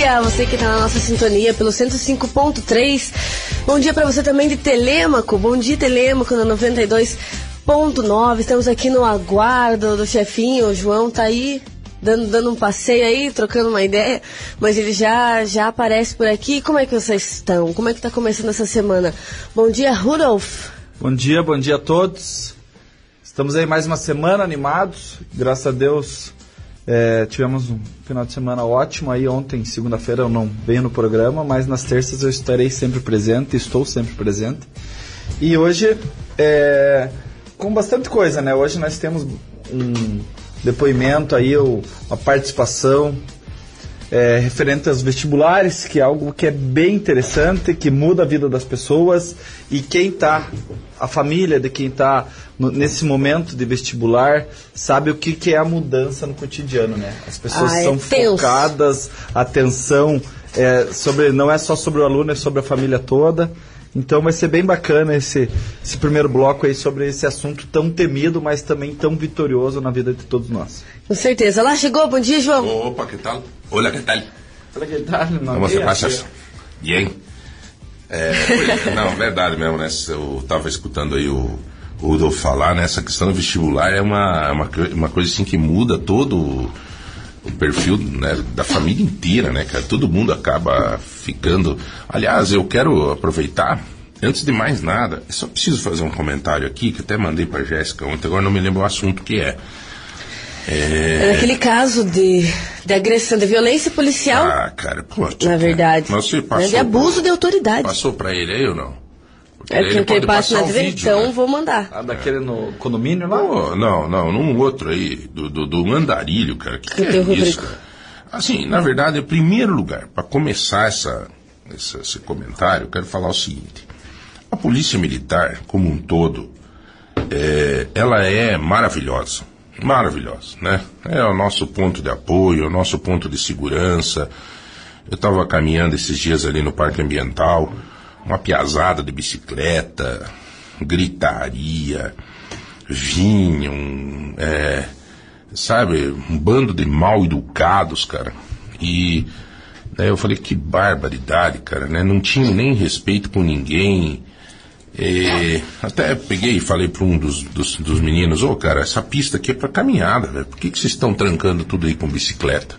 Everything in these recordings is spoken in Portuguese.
dia, você que está na nossa sintonia pelo 105.3. Bom dia para você também de Telêmaco. Bom dia, Telêmaco, na 92.9. Estamos aqui no aguardo do chefinho. O João tá aí dando, dando um passeio aí, trocando uma ideia, mas ele já, já aparece por aqui. Como é que vocês estão? Como é que tá começando essa semana? Bom dia, Rudolf. Bom dia, bom dia a todos. Estamos aí mais uma semana animados. Graças a Deus é, tivemos um final de semana ótimo. Aí ontem, segunda-feira, eu não venho no programa, mas nas terças eu estarei sempre presente, estou sempre presente. E hoje, é, com bastante coisa, né? Hoje nós temos um depoimento aí, uma participação é, referente aos vestibulares, que é algo que é bem interessante, que muda a vida das pessoas e quem está, a família de quem está nesse momento de vestibular, sabe o que, que é a mudança no cotidiano, né? As pessoas ah, é são focadas, a atenção é, sobre, não é só sobre o aluno, é sobre a família toda. Então vai ser bem bacana esse, esse primeiro bloco aí sobre esse assunto tão temido, mas também tão vitorioso na vida de todos nós. Com certeza. Lá chegou, bom dia, João. Opa, que tal? Olá, que tal? Olá, que tal? Como você passa? Bem. É, não, verdade mesmo, né? Eu estava escutando aí o, o Rudolf falar, né? Essa questão do vestibular é uma, é uma, uma coisa assim que muda todo o, perfil né, da família inteira, né, cara? Todo mundo acaba ficando. Aliás, eu quero aproveitar, antes de mais nada, só preciso fazer um comentário aqui, que até mandei para Jéssica ontem, agora não me lembro o assunto que é. É... Naquele caso de, de agressão, de violência policial. Ah, cara, pô, Na verdade. Mas você passou de abuso pra... de autoridade. Passou para ele aí ou não? É que ele passa na TV, então né? vou mandar. Ah, daquele no condomínio lá? Oh, não, não, num outro aí, do, do, do Mandarilho, cara. Que, que, que é isso? Assim, na verdade, em primeiro lugar, para começar essa, essa, esse comentário, eu quero falar o seguinte. A polícia militar, como um todo, é, ela é maravilhosa. Maravilhosa, né? É o nosso ponto de apoio, é o nosso ponto de segurança. Eu estava caminhando esses dias ali no Parque Ambiental uma piazada de bicicleta, gritaria, vinham, é, sabe, um bando de mal educados, cara. E né, eu falei, que barbaridade, cara, né? Não tinha nem respeito com ninguém. E até peguei e falei para um dos, dos, dos meninos, ô oh, cara, essa pista aqui é para caminhada, velho. Por que, que vocês estão trancando tudo aí com bicicleta?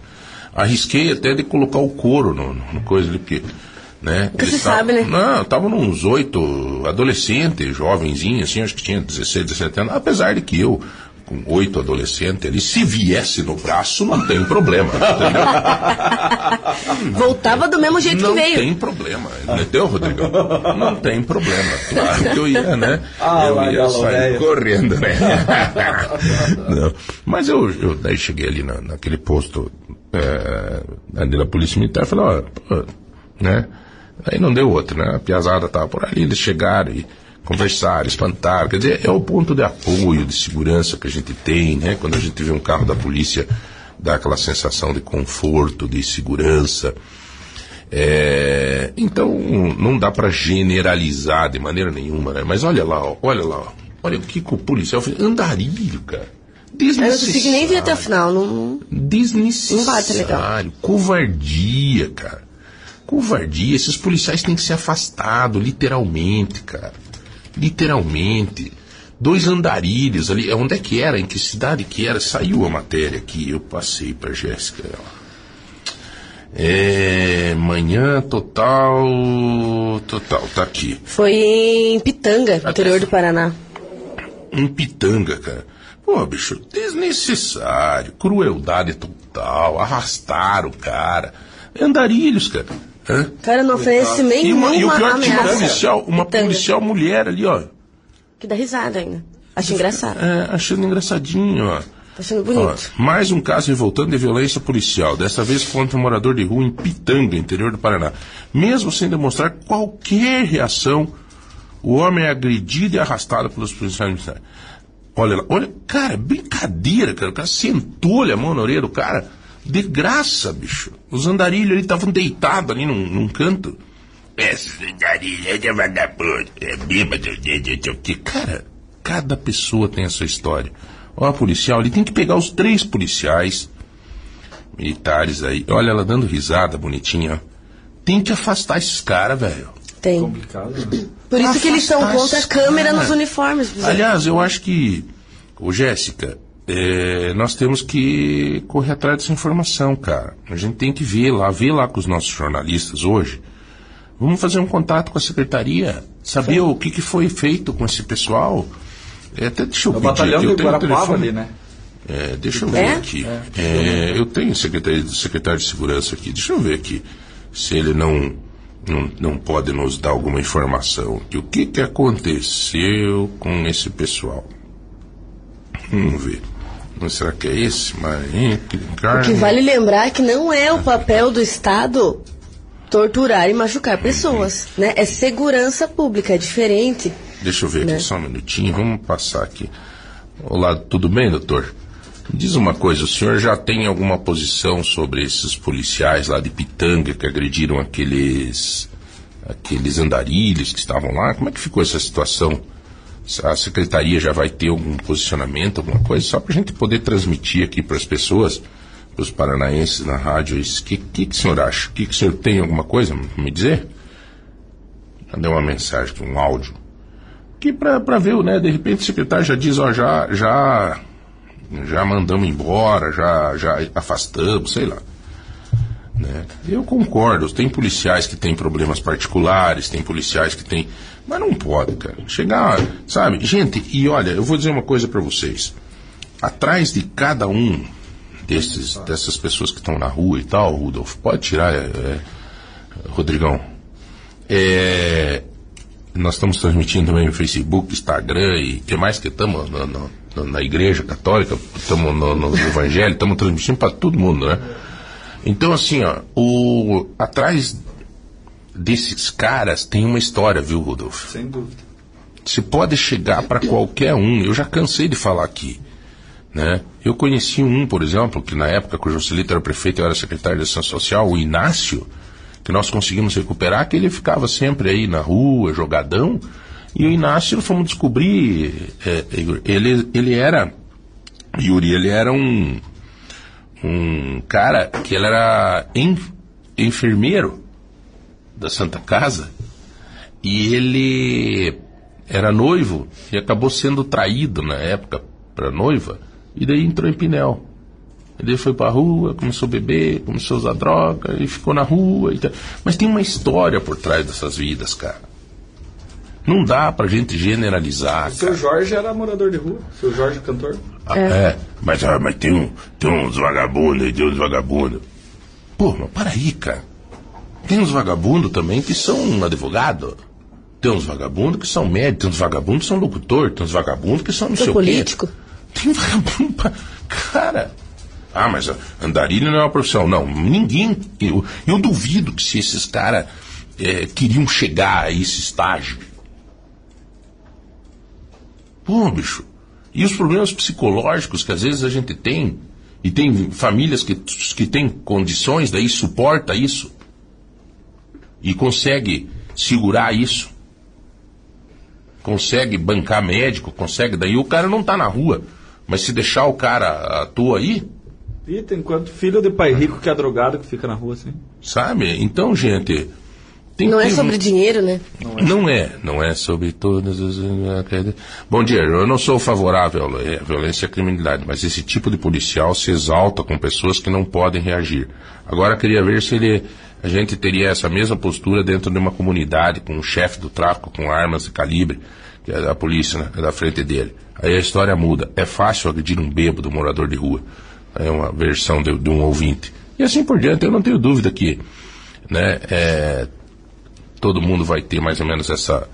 Arrisquei até de colocar o couro no, no coisa ali, porque né? Que você sabe, né? Não, estavam uns oito adolescentes, jovenzinhos, assim, acho que tinha 16, 17 anos, apesar de que eu, com oito adolescentes ali, se viesse no braço, não tem problema. Voltava do mesmo jeito que veio. Não tem problema, entendeu, Rodrigo? Não tem problema. Claro que eu ia, né? Ah, eu ia sair correndo, né? não. Mas eu, eu daí cheguei ali na, naquele posto é, ali da Polícia Militar e falei, ó, né? Aí não deu outro, né? A piazada estava por ali, eles chegaram e conversaram, espantaram. Quer dizer, é o ponto de apoio, de segurança que a gente tem, né? Quando a gente vê um carro da polícia, dá aquela sensação de conforto, de segurança. É, então, não dá para generalizar de maneira nenhuma, né? Mas olha lá, ó, olha lá, ó, olha o que, que o policial fez. Andarilho, cara. Desnecessário. Eu não consegui nem ver até o final. Não, Desnecessário. Não bate legal. Covardia, cara. Covardia. Esses policiais têm que ser afastados, literalmente, cara. Literalmente. Dois andarilhos ali. Onde é que era? Em que cidade que era? Saiu a matéria aqui. Eu passei para Jéssica. É, manhã total. Total, tá aqui. Foi em Pitanga, interior do Paraná. Em Pitanga, cara. Pô, bicho, desnecessário, crueldade total, arrastar o cara. Andarilhos, cara. Hã? Cara, não oferece nem e, uma, e o pior é que tinha uma policial, uma policial mulher ali, ó. Que dá risada ainda. Acho engraçado. É, achando engraçadinho, ó. Tá achando bonito. Ó, mais um caso revoltando de violência policial, dessa vez contra um morador de rua em Pitanga, interior do Paraná. Mesmo sem demonstrar qualquer reação, o homem é agredido e arrastado pelos policiais militares. Olha lá, olha, cara, brincadeira, cara. O cara sentou-lhe a mão na orelha do cara de graça, bicho. Os andarilhos ali estavam deitados ali num, num canto. Esses andarilhos é vagabundo, é bêbado, que Cara, cada pessoa tem a sua história. Ó, a policial, ele tem que pegar os três policiais, militares aí. Olha ela dando risada, bonitinha. ó. Tem que afastar esses caras, velho. Tem. Complicado, né? Por isso que eles estão Afastar contra a câmera cara. nos uniformes. Aliás, eu acho que, ô Jéssica, é, nós temos que correr atrás dessa informação, cara. A gente tem que ver lá, ver lá com os nossos jornalistas hoje. Vamos fazer um contato com a secretaria, saber o que, que foi feito com esse pessoal. É, até deixa eu É o pedir batalhão aqui, eu tenho o Guarapava ali, né? É, deixa eu ver É? aqui. É, eu tenho secretário, secretário de segurança aqui. Deixa eu ver aqui se ele não, não, não pode nos dar alguma informação. aqui. O que, que aconteceu com esse pessoal? Vamos ver. Mas será que é esse? Marinho, O que vale lembrar é que não é o papel do Estado torturar e machucar pessoas, né? É segurança pública, é diferente. Deixa eu ver né? aqui só um minutinho, vamos passar aqui. Olá, tudo bem, doutor? Me Diz uma coisa, o senhor já tem alguma posição sobre esses policiais lá de Pitanga que agrediram aqueles aqueles andarilhos que estavam lá? Como é que ficou essa situação? A secretaria já vai ter algum posicionamento, alguma coisa, só para a gente poder transmitir aqui para as pessoas, para os paranaenses na rádio, o que, que, que o senhor acha? O que, que o senhor tem alguma coisa a me dizer? Cadê uma mensagem, um áudio? que para ver, né? De repente o secretário já diz, ó, já, já, já mandamos embora, já, já afastamos, sei lá. Né? Eu concordo, tem policiais que têm problemas particulares, tem policiais que têm. Mas não pode, cara. Chegar, sabe? Gente, e olha, eu vou dizer uma coisa para vocês. Atrás de cada um desses, dessas pessoas que estão na rua e tal, Rudolf, pode tirar, é, é, Rodrigão. É, nós estamos transmitindo também no Facebook, Instagram e que mais que estamos na, na, na igreja católica, estamos no, no evangelho, estamos transmitindo para todo mundo, né? Então assim, ó, o, atrás desses caras tem uma história, viu, Rodolfo? Sem dúvida. Você pode chegar para qualquer um. Eu já cansei de falar aqui. Né? Eu conheci um, por exemplo, que na época que o Joselito era prefeito e eu era secretário de Ação Social, o Inácio, que nós conseguimos recuperar, que ele ficava sempre aí na rua, jogadão. E o Inácio, fomos descobrir, é, ele, ele era, Yuri, ele era um, um cara que ele era en, enfermeiro da Santa Casa e ele era noivo e acabou sendo traído na época para noiva e daí entrou em Pinel. E daí foi pra rua, começou a beber, começou a usar droga e ficou na rua. E tal. Mas tem uma história por trás dessas vidas, cara. Não dá pra gente generalizar. O seu. Jorge era morador de rua. Seu Jorge cantor. Ah, é. Mas, ah, mas tem, um, tem uns vagabundos aí, tem uns vagabundos. Pô, mas para aí, cara. Tem uns vagabundos também que são advogado. Tem uns vagabundos que são médicos, tem uns vagabundos que são locutor, tem uns vagabundos que são não sei político. o quê. Tem vagabundo pra... Cara... Ah, mas andarilho não é uma profissão. Não, ninguém... Eu, eu duvido que se esses caras é, queriam chegar a esse estágio. Pô, bicho. E os problemas psicológicos que às vezes a gente tem, e tem famílias que, que têm condições, daí suporta isso, e consegue segurar isso, consegue bancar médico, consegue, daí o cara não tá na rua. Mas se deixar o cara à toa aí, E tem quanto filho de pai rico que é drogado que fica na rua assim. sabe? Então, gente. Tem Não é sobre dinheiro, né? Não é, não é sobre todas as. Bom dia, eu não sou favorável à violência e à criminalidade, mas esse tipo de policial se exalta com pessoas que não podem reagir. Agora queria ver se ele, a gente teria essa mesma postura dentro de uma comunidade, com um chefe do tráfico com armas de calibre, que é da polícia, né, é da frente dele. Aí a história muda. É fácil agredir um bêbado, um morador de rua. É uma versão de, de um ouvinte. E assim por diante, eu não tenho dúvida que né, é, todo mundo vai ter mais ou menos essa,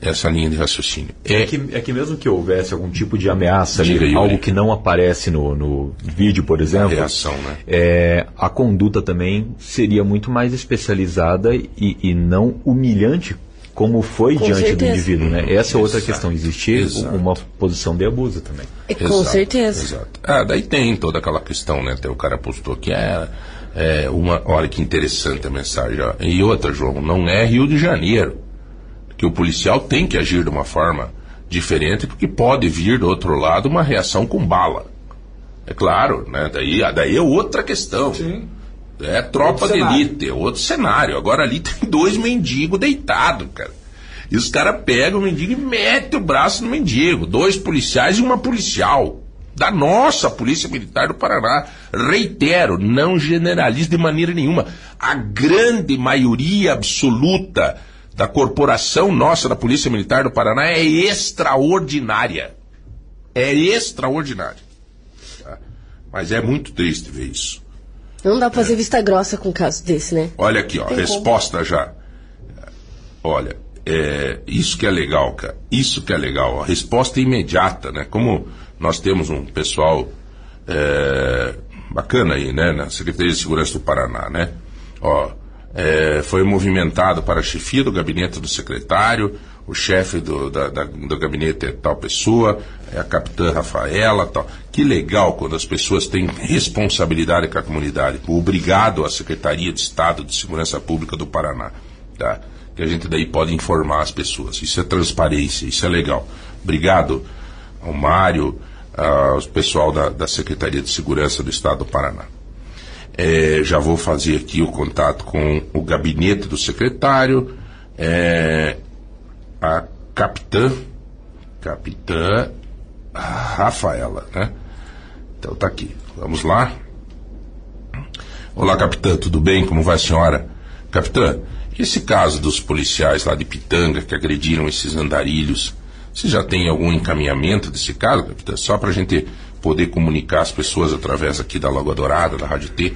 essa linha de raciocínio. É É, que, é que mesmo que houvesse algum tipo de ameaça ali, Diga, algo que não aparece no, no vídeo, por exemplo, reação, né? é, a conduta também seria muito mais especializada e, e não humilhante como foi Com diante do certeza. indivíduo. Né? Essa é outra Exato. questão, existir Exato. uma posição de abuso também. É, com Exato, certeza. Exato. Ah, daí tem toda aquela questão, né? Até o cara postou que é, é uma. Olha que interessante a mensagem. ó. E outra, João, não é Rio de Janeiro. Que o policial tem que agir de uma forma diferente, porque pode vir do outro lado uma reação com bala. É claro, né? Daí, daí é outra questão. Sim. É tropa Outro de cenário. elite, é outro cenário. Agora ali tem dois mendigos deitados, cara. E os caras pegam o mendigo e metem o braço no mendigo. Dois policiais e uma policial. Da nossa Polícia Militar do Paraná. Reitero, não generalizo de maneira nenhuma. A grande maioria absoluta da corporação nossa da Polícia Militar do Paraná é extraordinária. É extraordinária. tá? Mas é muito triste ver isso. Não dá pra fazer vista grossa com um caso desse, né? Olha aqui, ó, Tem como. resposta já. Olha, é, isso que é legal, cara. Isso que é legal. resposta imediata, né? Como nós temos um pessoal é, bacana aí, né? Na Secretaria de Segurança do Paraná, né? Ó, é, foi movimentado para a chefia do gabinete do secretário, o chefe do, da- da- do gabinete é tal pessoa, é a capitã Rafaela, tal. Que legal quando as pessoas têm responsabilidade com a comunidade. Obrigado à Secretaria de Estado de Segurança Pública do Paraná, tá? Que a gente daí pode informar as pessoas. Isso é transparência, isso é legal. Obrigado ao Mário, ao pessoal da, da Secretaria de Segurança do Estado do Paraná. É, já vou fazer aqui o contato com o gabinete do secretário, é, a capitã, capitã Rafaela, né? Então tá aqui. Vamos lá. Olá, capitã, tudo bem? Como vai a senhora? Capitã, esse caso dos policiais lá de Pitanga que agrediram esses andarilhos, você já tem algum encaminhamento desse caso, capitã? Só para a gente poder comunicar as pessoas através aqui da Lagoa Dourada, da Rádio T,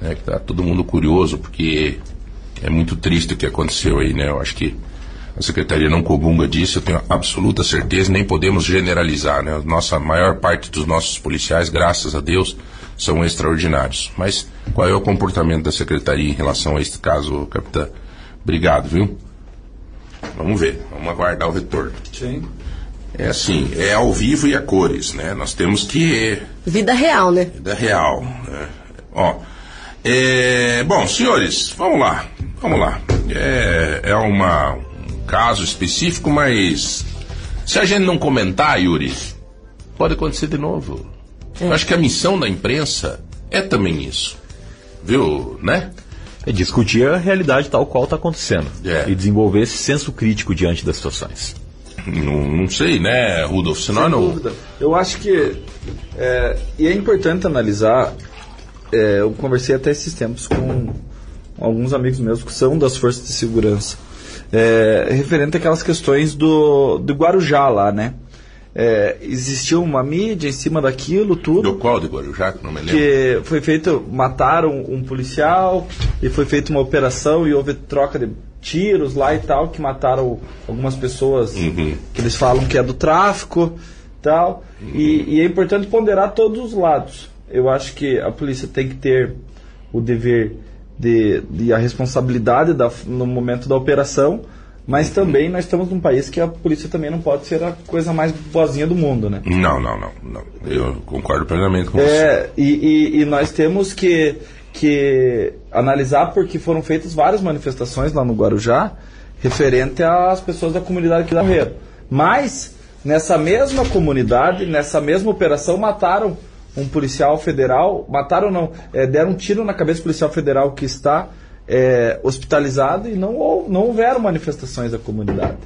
né, que tá todo mundo curioso, porque é muito triste o que aconteceu aí, né? Eu acho que a secretaria não comunga disso, eu tenho absoluta certeza, nem podemos generalizar, né? Nossa a maior parte dos nossos policiais, graças a Deus, são extraordinários. Mas qual é o comportamento da secretaria em relação a este caso, capitã? Obrigado, viu? Vamos ver, vamos aguardar o retorno. Sim. É assim, é ao vivo e a cores, né? Nós temos que Vida real, né? da real. né? Ó, é, bom, senhores, vamos lá, vamos lá. É, é uma, um caso específico, mas se a gente não comentar, Yuri, pode acontecer de novo. Eu acho que a missão da imprensa é também isso, viu, né? É discutir a realidade tal qual está acontecendo. É. E desenvolver esse senso crítico diante das situações. Não, não sei, né, Rudolf? Senão Sem não. dúvida. Eu acho que. é, e é importante analisar. é, eu conversei até esses tempos com alguns amigos meus que são das forças de segurança. é, referente àquelas questões do, do Guarujá lá, né? É, existiu uma mídia em cima daquilo, tudo Do qual de Guarujá? Não me lembro. que foi feito, mataram um policial e foi feita uma operação e houve troca de tiros lá e tal, que mataram algumas pessoas Uhum. que eles falam que é do tráfico tal. E, e é importante ponderar todos os lados. Eu acho que a polícia tem que ter o dever de, de a responsabilidade da, no momento da operação, mas também nós estamos num país que a polícia também não pode ser a coisa mais boazinha do mundo, né? Não, não, não, não. Eu concordo plenamente com você. É, e, e- e nós temos que, analisar porque foram feitas várias manifestações lá no Guarujá referente às pessoas da comunidade que morreram. Mas, nessa mesma comunidade, nessa mesma operação, mataram um policial federal, mataram não, é, deram um tiro na cabeça do policial federal que está é, hospitalizado e não, não houveram manifestações da comunidade.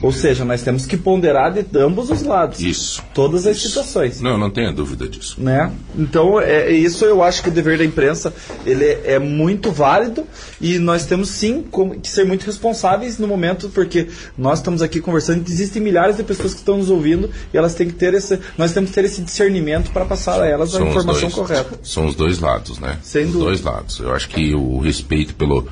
Ou seja, nós temos que ponderar de ambos os lados. Isso. Todas as Isso. situações Não, não tenha dúvida disso. né? Então, é, é isso eu acho que o dever da imprensa ele é, é muito válido e nós temos sim como- que ser muito responsáveis no momento, porque nós estamos aqui conversando existem milhares de pessoas que estão nos ouvindo e elas têm que ter esse, nós temos que ter esse discernimento para passar a elas a São informação dois- correta. São os dois lados, né? Sem os dúvida. dois lados. Eu acho que o respeito pelo,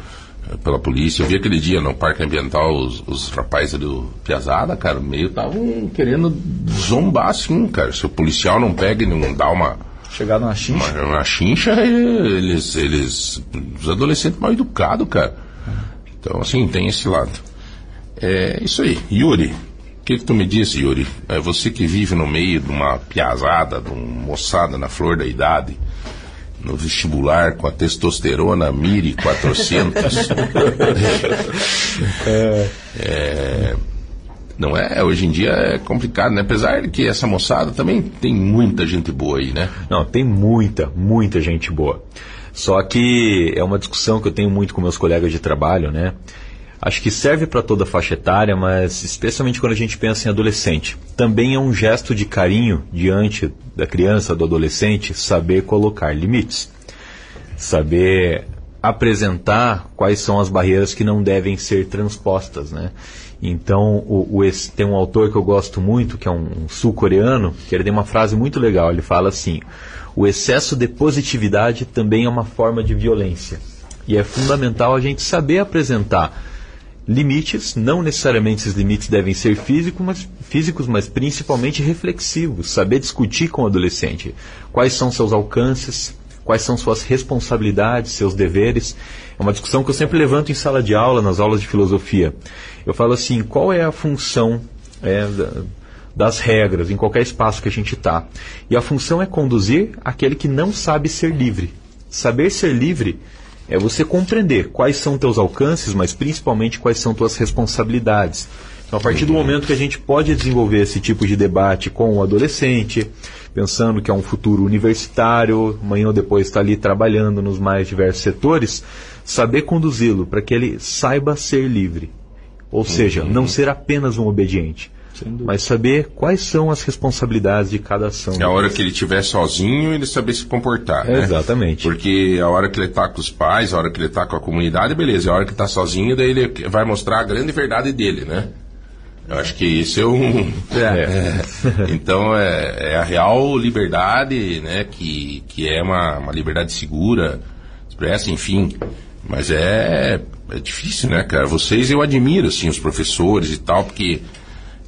pela polícia. Eu vi aquele dia no Parque Ambiental os, os rapazes do Piazada, cara, meio estavam querendo zombar assim, cara. Se o policial não pega e não dá uma, Chegar numa uma, chincha. uma chincha, eles, eles. Os adolescentes mal educados, cara. Então, assim, tem esse lado. É isso aí. Yuri, o que, que tu me diz, Yuri? É você que vive no meio de uma piazada, de uma moçada na flor da idade, no vestibular com a testosterona Miri 400. É, Não é? Hoje em dia é complicado, né? Apesar de que essa moçada também tem muita gente boa aí, né? Não, tem muita, muita gente boa. Só que é uma discussão que eu tenho muito com meus colegas de trabalho, né? Acho que serve para toda faixa etária, mas especialmente quando a gente pensa em adolescente. Também é um gesto de carinho diante da criança, do adolescente, saber colocar limites. Saber apresentar quais são as barreiras que não devem ser transpostas, né? Então, o, o, tem um autor que eu gosto muito, que é um, um sul-coreano, que ele tem uma frase muito legal. Ele fala assim: o excesso de positividade também é uma forma de violência. E é fundamental a gente saber apresentar limites, não necessariamente esses limites devem ser físicos, mas, físicos, mas principalmente reflexivos. Saber discutir com o adolescente quais são seus alcances, quais são suas responsabilidades, seus deveres. É uma discussão que eu sempre levanto em sala de aula, nas aulas de filosofia. Eu falo assim: qual é a função é, das regras em qualquer espaço que a gente está? E a função é conduzir aquele que não sabe ser livre. Saber ser livre é você compreender quais são teus alcances, mas principalmente quais são tuas responsabilidades. Então, a partir do momento que a gente pode desenvolver esse tipo de debate com o adolescente, pensando que é um futuro universitário, amanhã ou depois está ali trabalhando nos mais diversos setores, saber conduzi-lo para que ele saiba ser livre. Ou seja, não uhum. ser apenas um obediente, mas saber quais são as responsabilidades de cada ação. É a hora que ele estiver sozinho, ele saber se comportar. Né? Exatamente. Porque a hora que ele está com os pais, a hora que ele está com a comunidade, beleza. A hora que está sozinho, daí ele vai mostrar a grande verdade dele, né? Eu acho que isso é um. É. É, então é, é, a real liberdade, né? Que, que é uma, uma liberdade segura, expressa, enfim. Mas é, é difícil, né, cara? Vocês eu admiro, assim, os professores e tal, porque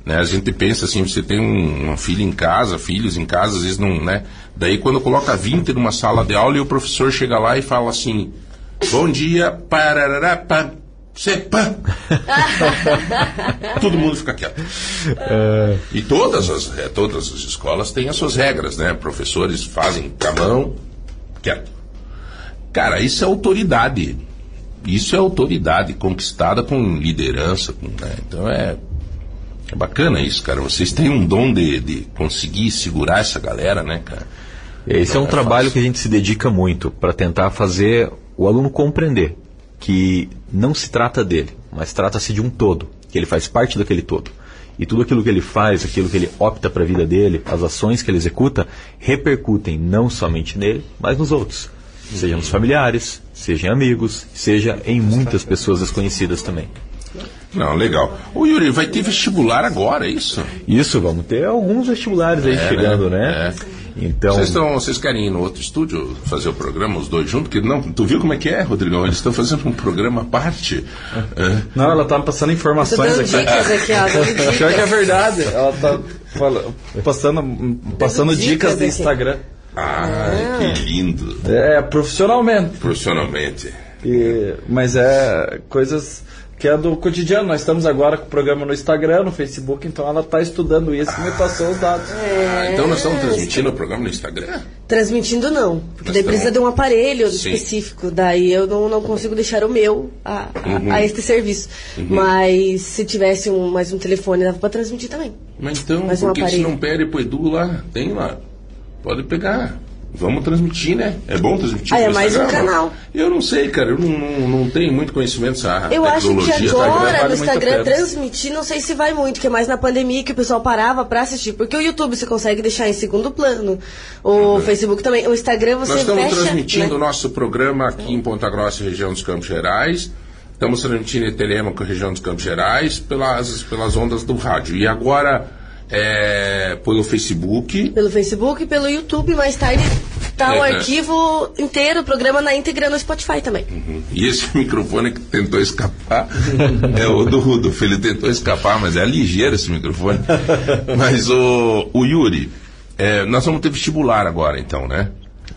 né, a gente pensa assim, você tem um, um filho em casa, filhos em casa, às vezes não, né? Daí quando coloca 20 numa sala de aula e o professor chega lá e fala assim, bom dia, parará, pá, Sepa. Todo mundo fica quieto. É... E todas as, é, todas as escolas têm as suas regras, né? Professores fazem com a mão, quieto. Cara, isso é autoridade. Isso é autoridade conquistada com liderança. Com, né? Então é, é bacana isso, cara. Vocês têm um dom de, de conseguir segurar essa galera, né, cara? Esse Não é um é trabalho fácil. que a gente se dedica muito para tentar fazer o aluno compreender que não se trata dele, mas trata-se de um todo, que ele faz parte daquele todo. E tudo aquilo que ele faz, aquilo que ele opta para a vida dele, as ações que ele executa, repercutem não somente nele, mas nos outros. Seja nos familiares, seja em amigos, seja em muitas pessoas desconhecidas também. Não, legal. O Yuri, vai ter vestibular agora, é isso? Isso, vamos ter alguns vestibulares aí é, chegando, né? né? É. Então... Vocês, estão, vocês querem ir no outro estúdio fazer o programa, os dois juntos? Que não, tu viu como é que é, Rodrigão? Eles estão fazendo um programa à parte. É. Não, ela tá passando informações aqui. Dicas aqui ó, Pior que é verdade. Ela tá passando, passando dicas, dicas do Instagram. Ah, que lindo. É, profissionalmente. Profissionalmente. E, mas é coisas que é do cotidiano. Nós estamos agora com o programa no Instagram, no Facebook, então ela está estudando isso e me passou os dados. É, então nós estamos transmitindo o programa no Instagram? Transmitindo não, porque daí precisa de um aparelho Sim. específico, daí eu não, não consigo deixar o meu a, a, uhum. a este serviço. Uhum. Mas se tivesse um, mais um telefone, dava para transmitir também. Mas então, mais por um que você não pede pro Edu lá? Tem lá. Pode pegar. Vamos transmitir, né? É bom transmitir. Ah, é mais um canal. Eu não sei, cara. Eu não, não, não tenho muito conhecimento dessa Eu acho que agora tá no Instagram transmitir, não sei se vai muito, que é mais na pandemia que o pessoal parava para assistir. Porque o YouTube você consegue deixar em segundo plano. O uhum. Facebook também. O Instagram você Nós estamos fecha, transmitindo né? o nosso programa aqui em Ponta Grossa, região dos Campos Gerais. Estamos transmitindo em Telemaco, região dos Campos Gerais, pelas, pelas ondas do rádio. E agora é, pelo Facebook. Pelo Facebook e pelo YouTube. Mais tarde tá é, o arquivo inteiro, o programa na íntegra no Spotify também. Uhum. E esse microfone que tentou escapar é o do Rudolf. Ele tentou escapar, mas é ligeiro esse microfone. mas o, o Yuri, é, nós vamos ter vestibular agora, então, né?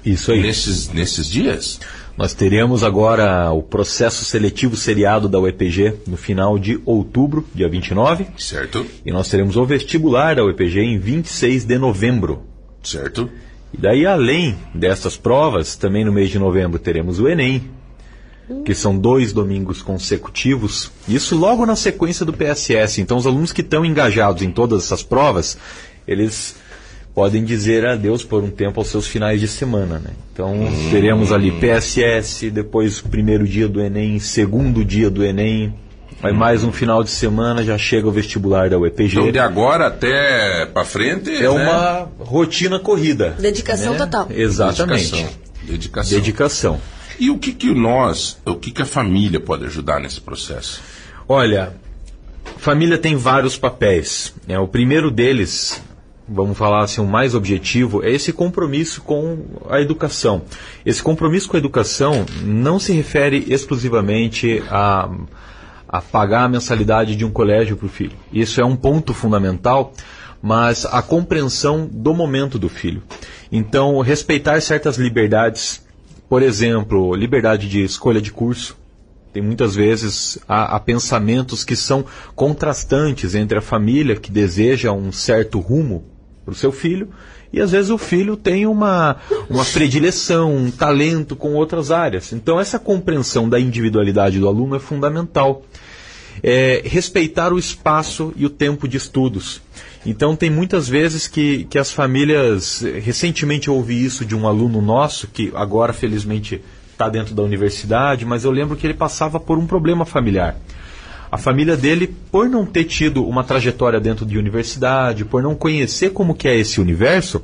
Isso aí. Nesses, nesses dias? Nós teremos agora o processo seletivo seriado da UEPG no final de outubro, dia 29. Certo. E nós teremos o vestibular da UEPG em 26 de novembro. Certo. E daí, além dessas provas, também no mês de novembro teremos o Enem. que são dois domingos consecutivos, isso logo na sequência do PSS. Então, os alunos que estão engajados em todas essas provas, eles podem dizer adeus por um tempo aos seus finais de semana. Né? Então, teremos ali PSS, depois primeiro dia do Enem, segundo dia do Enem, Aí mais um final de semana já chega o vestibular da UEPG. Então de agora até para frente é né? uma rotina corrida. Dedicação né? total. Exatamente. Dedicação. Dedicação. Dedicação. E o que que nós, o que que a família pode ajudar nesse processo? Olha, família tem vários papéis. Né? O primeiro deles, vamos falar assim, o mais objetivo, é esse compromisso com a educação. Esse compromisso com a educação não se refere exclusivamente a a pagar a mensalidade de um colégio para o filho. Isso é um ponto fundamental, mas a compreensão do momento do filho. Então, respeitar certas liberdades, por exemplo, liberdade de escolha de curso. Tem muitas vezes há, há pensamentos que são contrastantes entre a família que deseja um certo rumo para o seu filho e às vezes o filho tem uma, uma predileção, um talento com outras áreas. Então, essa compreensão da individualidade do aluno é fundamental. É, respeitar o espaço e o tempo de estudos. Então, tem muitas vezes que, que as famílias. Recentemente eu ouvi isso de um aluno nosso, que agora, felizmente, está dentro da universidade, mas eu lembro que ele passava por um problema familiar. A família dele, por não ter tido uma trajetória dentro de universidade, por não conhecer como que é esse universo,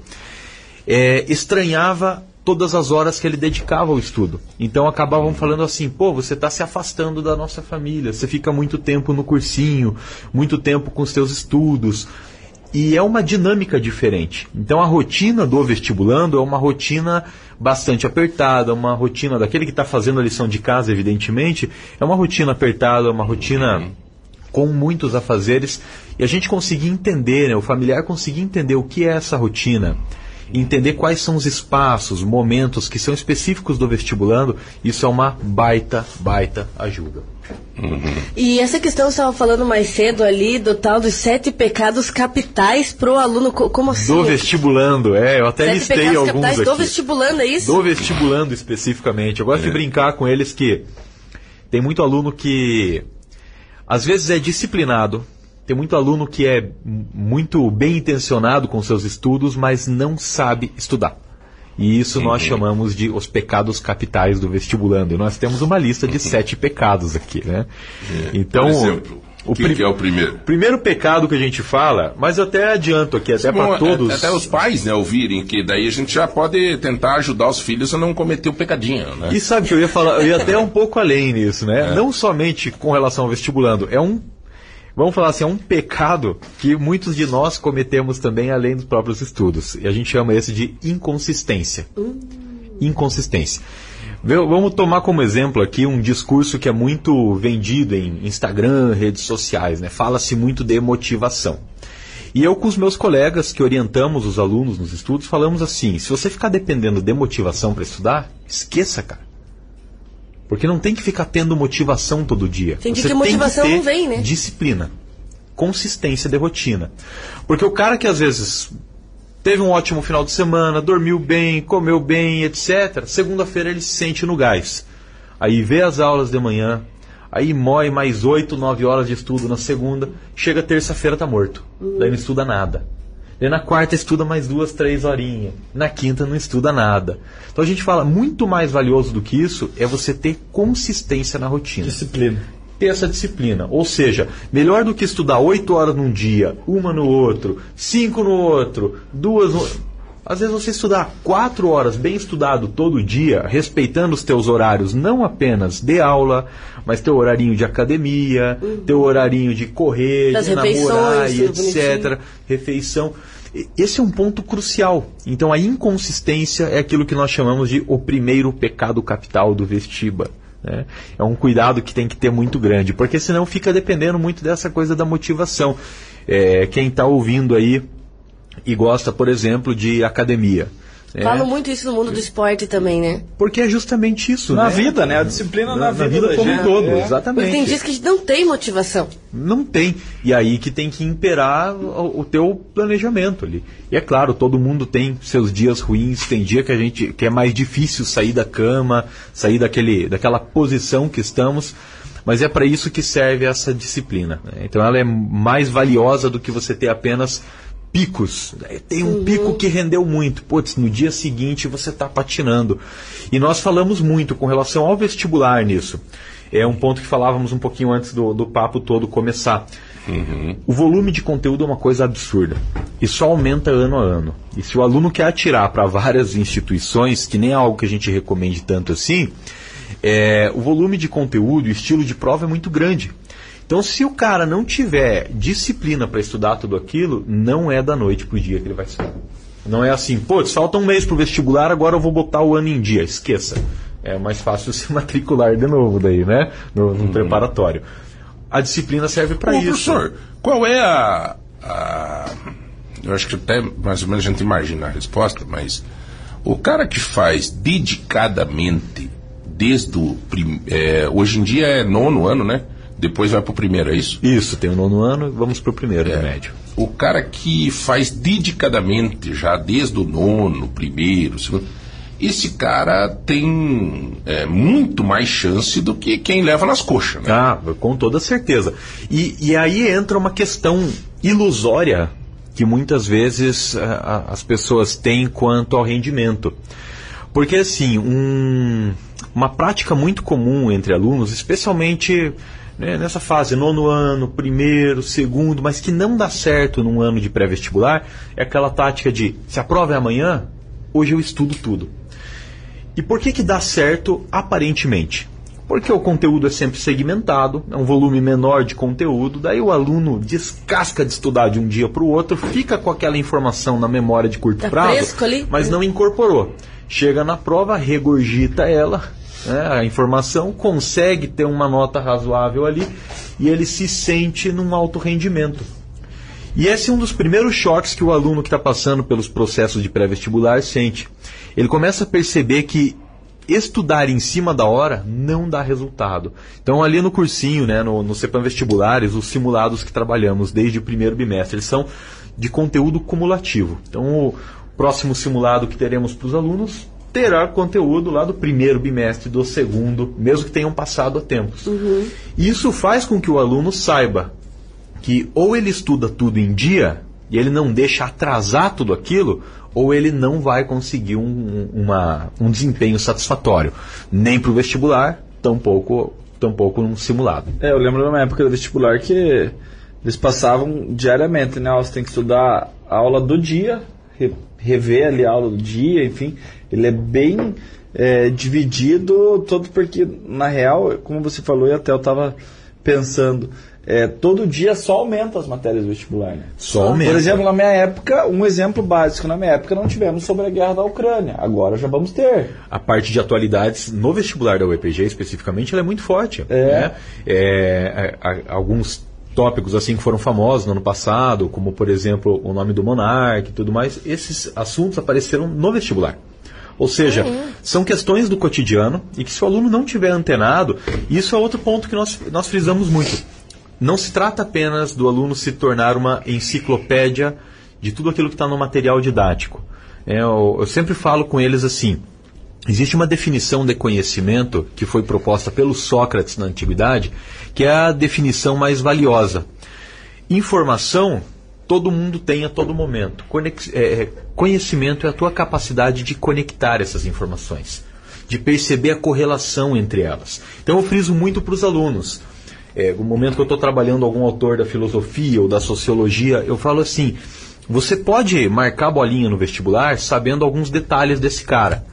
é, estranhava todas as horas que ele dedicava ao estudo. Então acabavam falando assim: pô, você está se afastando da nossa família, você fica muito tempo no cursinho, muito tempo com os seus estudos. E é uma dinâmica diferente. Então a rotina do vestibulando é uma rotina bastante apertada, uma rotina daquele que está fazendo a lição de casa, evidentemente, é uma rotina apertada, uma rotina com muitos afazeres. E a gente conseguir entender, né, o familiar conseguir entender o que é essa rotina entender quais são os espaços, momentos que são específicos do vestibulando, isso é uma baita, baita ajuda. Uhum. E essa questão você estava falando mais cedo ali do tal dos sete pecados capitais pro aluno, como assim? Do vestibulando, é, eu até sete listei pecados alguns capitais aqui. do vestibulando, é isso? Do vestibulando especificamente. Eu gosto é. de brincar com eles que tem muito aluno que às vezes é disciplinado, tem muito aluno que é muito bem intencionado com seus estudos, mas não sabe estudar. E isso uhum. nós chamamos de os pecados capitais do vestibulando. E nós temos uma lista de uhum. sete pecados aqui, né? É. Então, Por exemplo, o que, que, é o primeiro? Primeiro pecado que a gente fala, mas eu até adianto aqui, até para todos. Até os pais né, ouvirem, que daí a gente já pode tentar ajudar os filhos a não cometer o pecadinho. Né? E sabe que eu ia falar, eu ia até um pouco além nisso, né? É. Não somente com relação ao vestibulando, é um vamos falar assim, é um pecado que muitos de nós cometemos também além dos próprios estudos. E a gente chama esse de inconsistência. Inconsistência. Vamos tomar como exemplo aqui um discurso que é muito vendido em Instagram, redes sociais, né? Fala-se muito de motivação. E eu com os meus colegas que orientamos os alunos nos estudos, falamos assim: se você ficar dependendo de motivação para estudar, esqueça, cara. Porque não tem que ficar tendo motivação todo dia. Tem que motivação tem que ter não vem, né? Disciplina. Consistência de rotina. Porque o cara que às vezes teve um ótimo final de semana, dormiu bem, comeu bem, etc. Segunda-feira ele se sente no gás. Aí vê as aulas de manhã, aí mói mais 8, 9 horas de estudo na segunda, chega terça-feira tá morto. Daí não estuda nada. Daí na quarta estuda mais duas, três horinhas. Na quinta não estuda nada. Então a gente fala, muito mais valioso do que isso é você ter consistência na rotina. Disciplina. Ter essa disciplina. Ou seja, melhor do que estudar oito horas num dia, uma no outro, cinco no outro, duas no... Às vezes você estudar quatro horas bem estudado todo dia, respeitando os teus horários, não apenas de aula, mas teu horarinho de academia, uhum. teu horarinho de correr, das de namorar e etc. Bonitinho. Refeição. Esse é um ponto crucial. Então a inconsistência é aquilo que nós chamamos de o primeiro pecado capital do vestiba. Né? É um cuidado que tem que ter muito grande, porque senão fica dependendo muito dessa coisa da motivação. É, quem está ouvindo aí e gosta, por exemplo, de academia. É. Falam muito isso no mundo do esporte também, né? Porque é justamente isso, Na né? vida, né? A disciplina na, Na, vida, na vida da como um todo, É. exatamente. Porque tem dias que a gente não tem motivação. Não tem. E aí que tem que imperar o, o teu planejamento ali. E é claro, todo mundo tem seus dias ruins, tem dia que a gente que é mais difícil sair da cama, sair daquele, daquela posição que estamos. Mas é para isso que serve essa disciplina. né? Então ela é mais valiosa do que você ter apenas picos. Tem um pico que rendeu muito. Putz, no dia seguinte você está patinando. E nós falamos muito com relação ao vestibular nisso. É um ponto que falávamos um pouquinho antes do, do papo todo começar. O volume de conteúdo é uma coisa absurda. E só aumenta ano a ano. E se o aluno quer atirar para várias instituições, que nem é algo que a gente recomende tanto assim, é, o volume de conteúdo, o estilo de prova é muito grande. Então, se o cara não tiver disciplina para estudar tudo aquilo, não é da noite pro dia que ele vai sair. Não é assim, pô, falta um mês pro vestibular, agora eu vou botar o ano em dia. Esqueça. É mais fácil se matricular de novo daí, né? No, no preparatório. A disciplina serve para isso. professor, qual é a, a- Eu acho que até mais ou menos a gente imagina a resposta, mas o cara que faz dedicadamente desde o. prim- é, hoje em dia é nono ano, né? Depois vai pro primeiro, é isso? Isso, tem o nono ano, vamos pro primeiro do médio. O cara que faz dedicadamente já desde o nono, primeiro, segundo. Esse cara tem é, muito mais chance do que quem leva nas coxas, né? Ah, com toda certeza. E, e aí entra uma questão ilusória que muitas vezes a- a- as pessoas têm quanto ao rendimento. Porque, assim, um- uma prática muito comum entre alunos, especialmente né, nessa fase, nono ano, primeiro, segundo, mas que não dá certo num ano de pré-vestibular, é aquela tática de se a prova é amanhã, hoje eu estudo tudo. E por que que dá certo aparentemente? Porque o conteúdo é sempre segmentado, é um volume menor de conteúdo, daí o aluno descasca de estudar de um dia para o outro, fica com aquela informação na memória de curto Tá prazo, mas não incorporou. Chega na prova, regurgita ela, né, a informação, consegue ter uma nota razoável ali e ele se sente num alto rendimento. E esse é um dos primeiros choques que o aluno que está passando pelos processos de pré-vestibular sente. Ele começa a perceber que estudar em cima da hora não dá resultado. Então, ali no cursinho, né, no, no CEPAM Vestibulares, os simulados que trabalhamos desde o primeiro bimestre, eles são de conteúdo cumulativo. Então, o próximo simulado que teremos para os alunos terá conteúdo lá do primeiro bimestre, do segundo, mesmo que tenham passado a tempos. E Isso faz com que o aluno saiba que ou ele estuda tudo em dia e ele não deixa atrasar tudo aquilo, ou ele não vai conseguir um, uma- um desempenho satisfatório, nem para o vestibular, tampouco, tampouco num simulado. É, eu lembro numa época do vestibular que eles passavam diariamente, né? Você tem que estudar a aula do dia, rever ali a aula do dia, enfim. Ele é bem é, dividido, todo porque, na real, como você falou, e até eu estava pensando, é, todo dia só aumenta as matérias do vestibular, né? Só aumenta. Por exemplo, na minha época, um exemplo básico, na minha época não tivemos sobre a guerra da Ucrânia. Agora já vamos ter. A parte de atualidades no vestibular da UEPG especificamente, ela é muito forte. É. né? É, a- a- alguns tópicos assim que foram famosos no ano passado, como por exemplo o nome do monarca e tudo mais, esses assuntos apareceram no vestibular. Ou seja, são questões do cotidiano e que se o aluno não tiver antenado, isso é outro ponto que nós, nós frisamos muito. Não se trata apenas do aluno se tornar uma enciclopédia de tudo aquilo que está no material didático. É, eu, eu sempre falo com eles assim: existe uma definição de conhecimento que foi proposta pelo Sócrates na antiguidade, que é a definição mais valiosa. Informação todo mundo tem a todo momento. Conex- é, é, conhecimento é a tua capacidade de conectar essas informações, de perceber a correlação entre elas. Então eu friso muito para os alunos. É, no momento que eu estou trabalhando algum autor da filosofia ou da sociologia, eu falo assim: você pode marcar bolinha no vestibular sabendo alguns detalhes desse cara.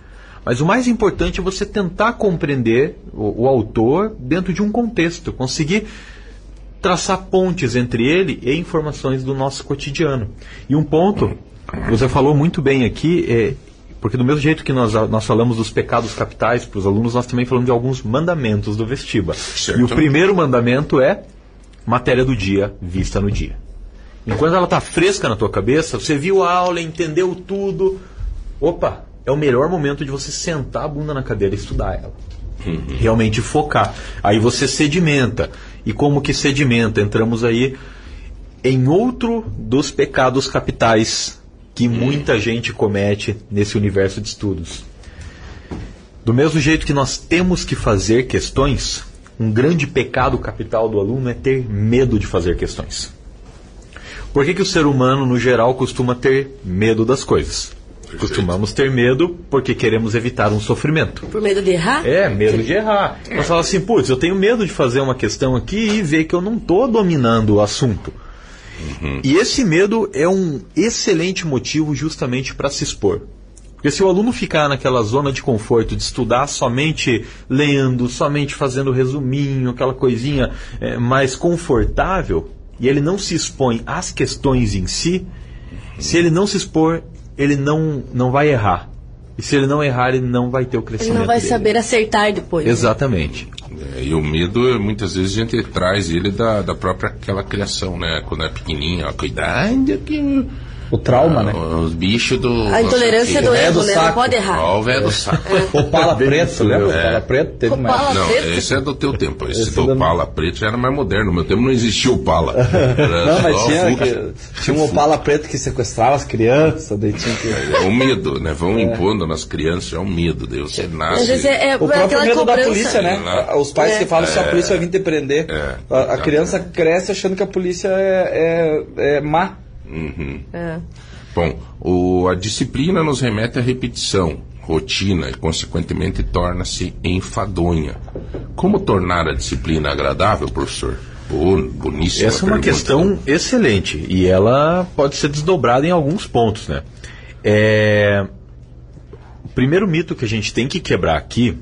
Mas o mais importante é você tentar compreender o, o autor dentro de um contexto, conseguir traçar pontes entre ele e informações do nosso cotidiano. E um ponto, você falou muito bem aqui, é, porque do mesmo jeito que nós, nós falamos dos pecados capitais para os alunos, nós também falamos de alguns mandamentos do vestiba. Certo. E o primeiro mandamento é matéria do dia, vista no dia. Enquanto ela está fresca na tua cabeça, você viu a aula, entendeu tudo, opa, é o melhor momento de você sentar a bunda na cadeira e estudar ela. Realmente focar. Aí você sedimenta. E como que sedimenta? Entramos aí em outro dos pecados capitais que muita gente comete nesse universo de estudos. Do mesmo jeito que nós temos que fazer questões, um grande pecado capital do aluno é ter medo de fazer questões. Por que, que o ser humano, no geral, costuma ter medo das coisas? Costumamos ter medo porque queremos evitar um sofrimento. Por medo de errar? É, medo de errar. Nós falamos assim, putz, eu tenho medo de fazer uma questão aqui e ver que eu não estou dominando o assunto. E esse medo é um excelente motivo justamente para se expor. Porque se o aluno ficar naquela zona de conforto de estudar somente lendo, somente fazendo resuminho, aquela coisinha é, mais confortável, e ele não se expõe às questões em si, se ele não se expor, ele não, não vai errar. E se ele não errar, ele não vai ter o Ele crescimento. não vai dele. saber acertar depois. né? Exatamente. É, e o medo, muitas vezes, a gente traz ele da, da própria aquela criação, né? Quando é pequenininho, ó, cuidado que... O trauma, né? Os bichos do... A intolerância do é erro, do né? Não saco. pode errar. O velho do saco. O pala preto, lembra? O É. pala preto teve. Opala. Não, preto? esse é do teu tempo. Esse, Esse do da- pala preto já era mais moderno. No meu tempo não existia o pala. Era Não, mas tinha, o que- tinha um opala preto que sequestrava as crianças, daí tinha que. É o medo, né? Vão impondo nas crianças, é o medo. Deus, você Às nasce... vezes é, é O próprio medo da cobrança. polícia, né? Lá. Os pais É. que falam se a polícia vai vir te prender. É, A, a criança cresce achando que a polícia é, é, é má. É. Bom, o- a disciplina nos remete à repetição, rotina e, consequentemente, torna-se enfadonha. Como tornar a disciplina agradável, professor? Bo- boníssima Essa é uma pergunta. questão excelente e ela pode ser desdobrada em alguns pontos, né? É, O primeiro mito que a gente tem que quebrar aqui,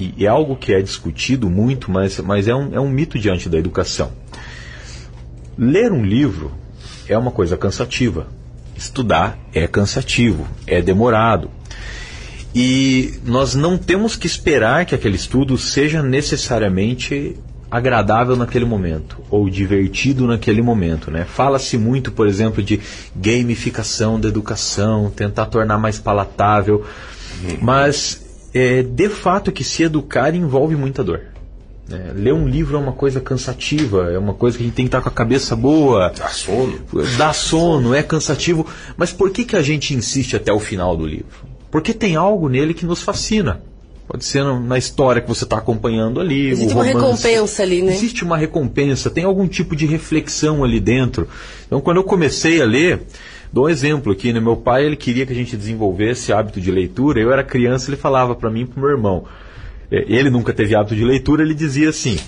e é algo que é discutido muito, mas, mas é, um, é um mito diante da educação. Ler um livro é uma coisa cansativa. Estudar é cansativo, é demorado. E nós não temos que esperar que aquele estudo seja necessariamente agradável naquele momento ou divertido naquele momento, né? Fala-se muito, por exemplo, de gamificação da educação, tentar tornar mais palatável, mas é, de fato que se educar envolve muita dor. Né? Ler um livro é uma coisa cansativa, é uma coisa que a gente tem que estar com a cabeça boa, Dá sono. dá sono, é cansativo. Mas por que, que a gente insiste até o final do livro? Porque tem algo nele que nos fascina. Pode ser na na história que você está acompanhando ali. Existe o uma romance. recompensa ali, né? Existe uma recompensa, tem algum tipo de reflexão ali dentro. Então, quando eu comecei a ler, dou um exemplo aqui, né? Meu pai, ele queria que a gente desenvolvesse hábito de leitura. Eu era criança, ele falava para mim e para meu irmão. É, Ele nunca teve hábito de leitura, ele dizia assim: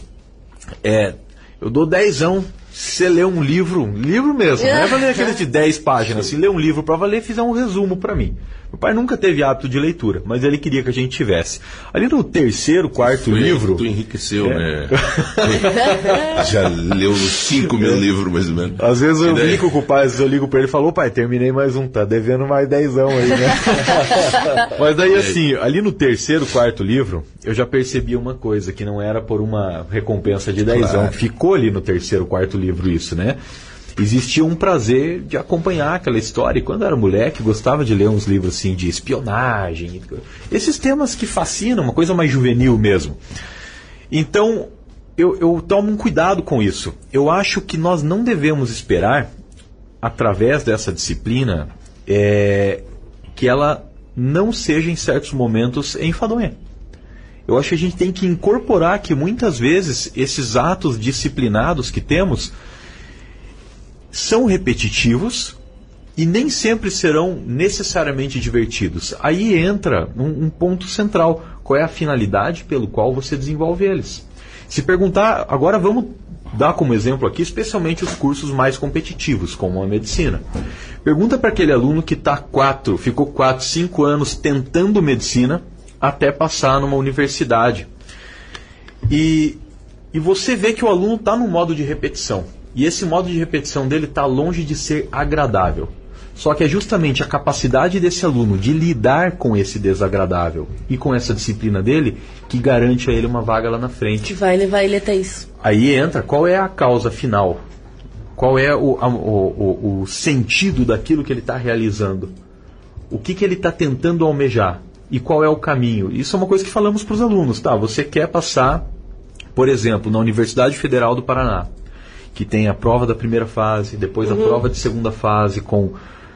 é, eu dou dezão você ler um livro, um livro mesmo, não é pra ler aquele de 10 páginas, se ler um livro para valer, fizer um resumo para mim. Meu pai nunca teve hábito de leitura, mas ele queria que a gente tivesse. Ali no terceiro, quarto Foi livro, que Tu enriqueceu, né? Já leu uns 5 mil livros, mais ou menos. Às vezes eu daí? brinco com o pai, às vezes eu ligo pra ele e falo, "Ô, pai, terminei mais um, tá devendo mais dezão aí, né? Mas daí assim, ali no terceiro, quarto livro, eu já percebi uma coisa, que não era por uma recompensa de dezão. Claro. Ficou ali no terceiro, quarto livro isso, né? Existia um prazer de acompanhar aquela história. E quando era moleque, gostava de ler uns livros assim de espionagem. Esses temas que fascinam, uma coisa mais juvenil mesmo. Então, eu, eu tomo um cuidado com isso. Eu acho que nós não devemos esperar, através dessa disciplina, é, que ela não seja em certos momentos enfadonha. Eu acho que a gente tem que incorporar que muitas vezes esses atos disciplinados que temos são repetitivos e nem sempre serão necessariamente divertidos. Aí entra um, um ponto central: qual é a finalidade pelo qual você desenvolve eles? Se perguntar, agora vamos dar como exemplo aqui, especialmente os cursos mais competitivos, como a medicina. Pergunta para aquele aluno que tá quatro, ficou quatro, cinco anos tentando medicina até passar numa universidade. E, e você vê que o aluno está no modo de repetição. E esse modo de repetição dele está longe de ser agradável. Só que é justamente a capacidade desse aluno de lidar com esse desagradável e com essa disciplina dele que garante a ele uma vaga lá na frente. Que vai levar ele até isso. Aí entra qual é a causa final, qual é o, a- o, o- o sentido daquilo que ele está realizando. o que, que ele está tentando almejar e qual é o caminho. Isso é uma coisa que falamos para os alunos, tá? Você quer passar, por exemplo, na Universidade Federal do Paraná, que tem a prova da primeira fase, depois a prova de segunda fase com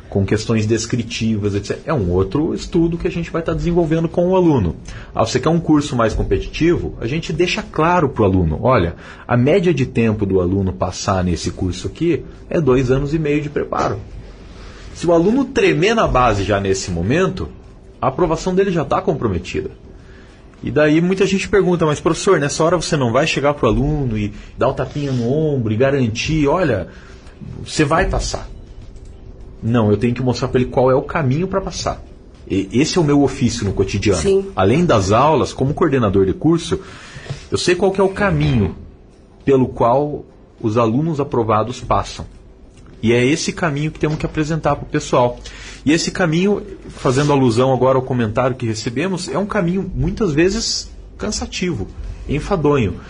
com questões descritivas, etc. É um outro estudo que a gente vai estar desenvolvendo com o aluno. Ah, você quer um curso mais competitivo? A gente deixa claro para o aluno: olha, a média de tempo do aluno passar nesse curso aqui é dois anos e meio de preparo. Se o aluno tremer na base já nesse momento, a aprovação dele já está comprometida. E daí muita gente pergunta, mas professor, nessa hora você não vai chegar para o aluno e dar o um tapinha no ombro e garantir, olha, você vai passar. Não, eu tenho que mostrar para ele qual é o caminho para passar. E esse é o meu ofício no cotidiano. Sim. Além das aulas, como coordenador de curso, eu sei qual é o caminho pelo qual os alunos aprovados passam. E é esse caminho que temos que apresentar para o pessoal. E esse caminho, fazendo alusão agora ao comentário que recebemos, é um caminho muitas vezes cansativo, enfadonho.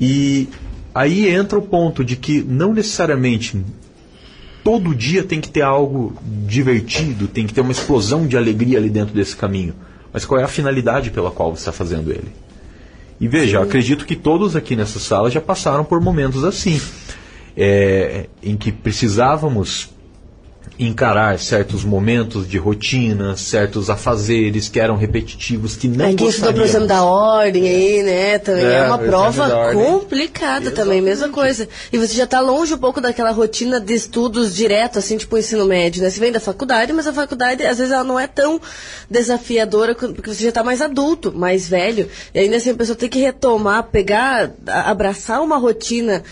E aí entra o ponto de que não necessariamente todo dia tem que ter algo divertido, tem que ter uma explosão de alegria ali dentro desse caminho. Mas qual é a finalidade pela qual você está fazendo ele? E veja, Sim. acredito que todos aqui nessa sala já passaram por momentos assim, é, em que precisávamos encarar certos momentos de rotina, certos afazeres que eram repetitivos, que não Aqui estudou, por exemplo, da ordem aí, né? Também é, é uma prova complicada Exatamente. também, mesma coisa. E você já está longe um pouco daquela rotina de estudos direto, assim, tipo ensino médio, né? Você vem da faculdade, mas a faculdade, às vezes, ela não é tão desafiadora, porque você já está mais adulto, mais velho. E ainda assim, a pessoa tem que retomar, pegar, abraçar uma rotina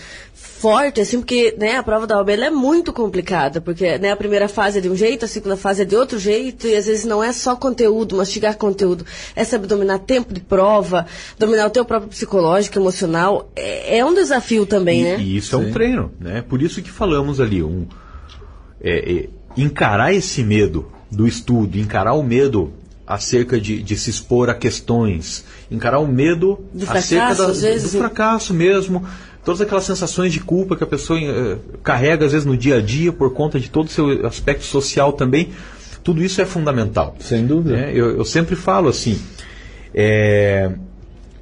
forte, assim, porque né, a prova da OAB é muito complicada, porque né, a primeira fase é de um jeito, a segunda fase é de outro jeito, e às vezes não é só conteúdo, mastigar conteúdo, é saber dominar tempo de prova, dominar o teu próprio psicológico, emocional, é, é um desafio também, e, né? E isso Sim. é um treino, né? Por isso que falamos ali, um, é, é, encarar esse medo do estudo, encarar o medo acerca de, de, se expor a questões, encarar o medo do acerca fracasso, da, do fracasso mesmo, todas aquelas sensações de culpa que a pessoa uh, carrega às vezes no dia a dia por conta de todo o seu aspecto social também, tudo isso é fundamental. Sem dúvida. É, eu, eu, sempre falo assim, é,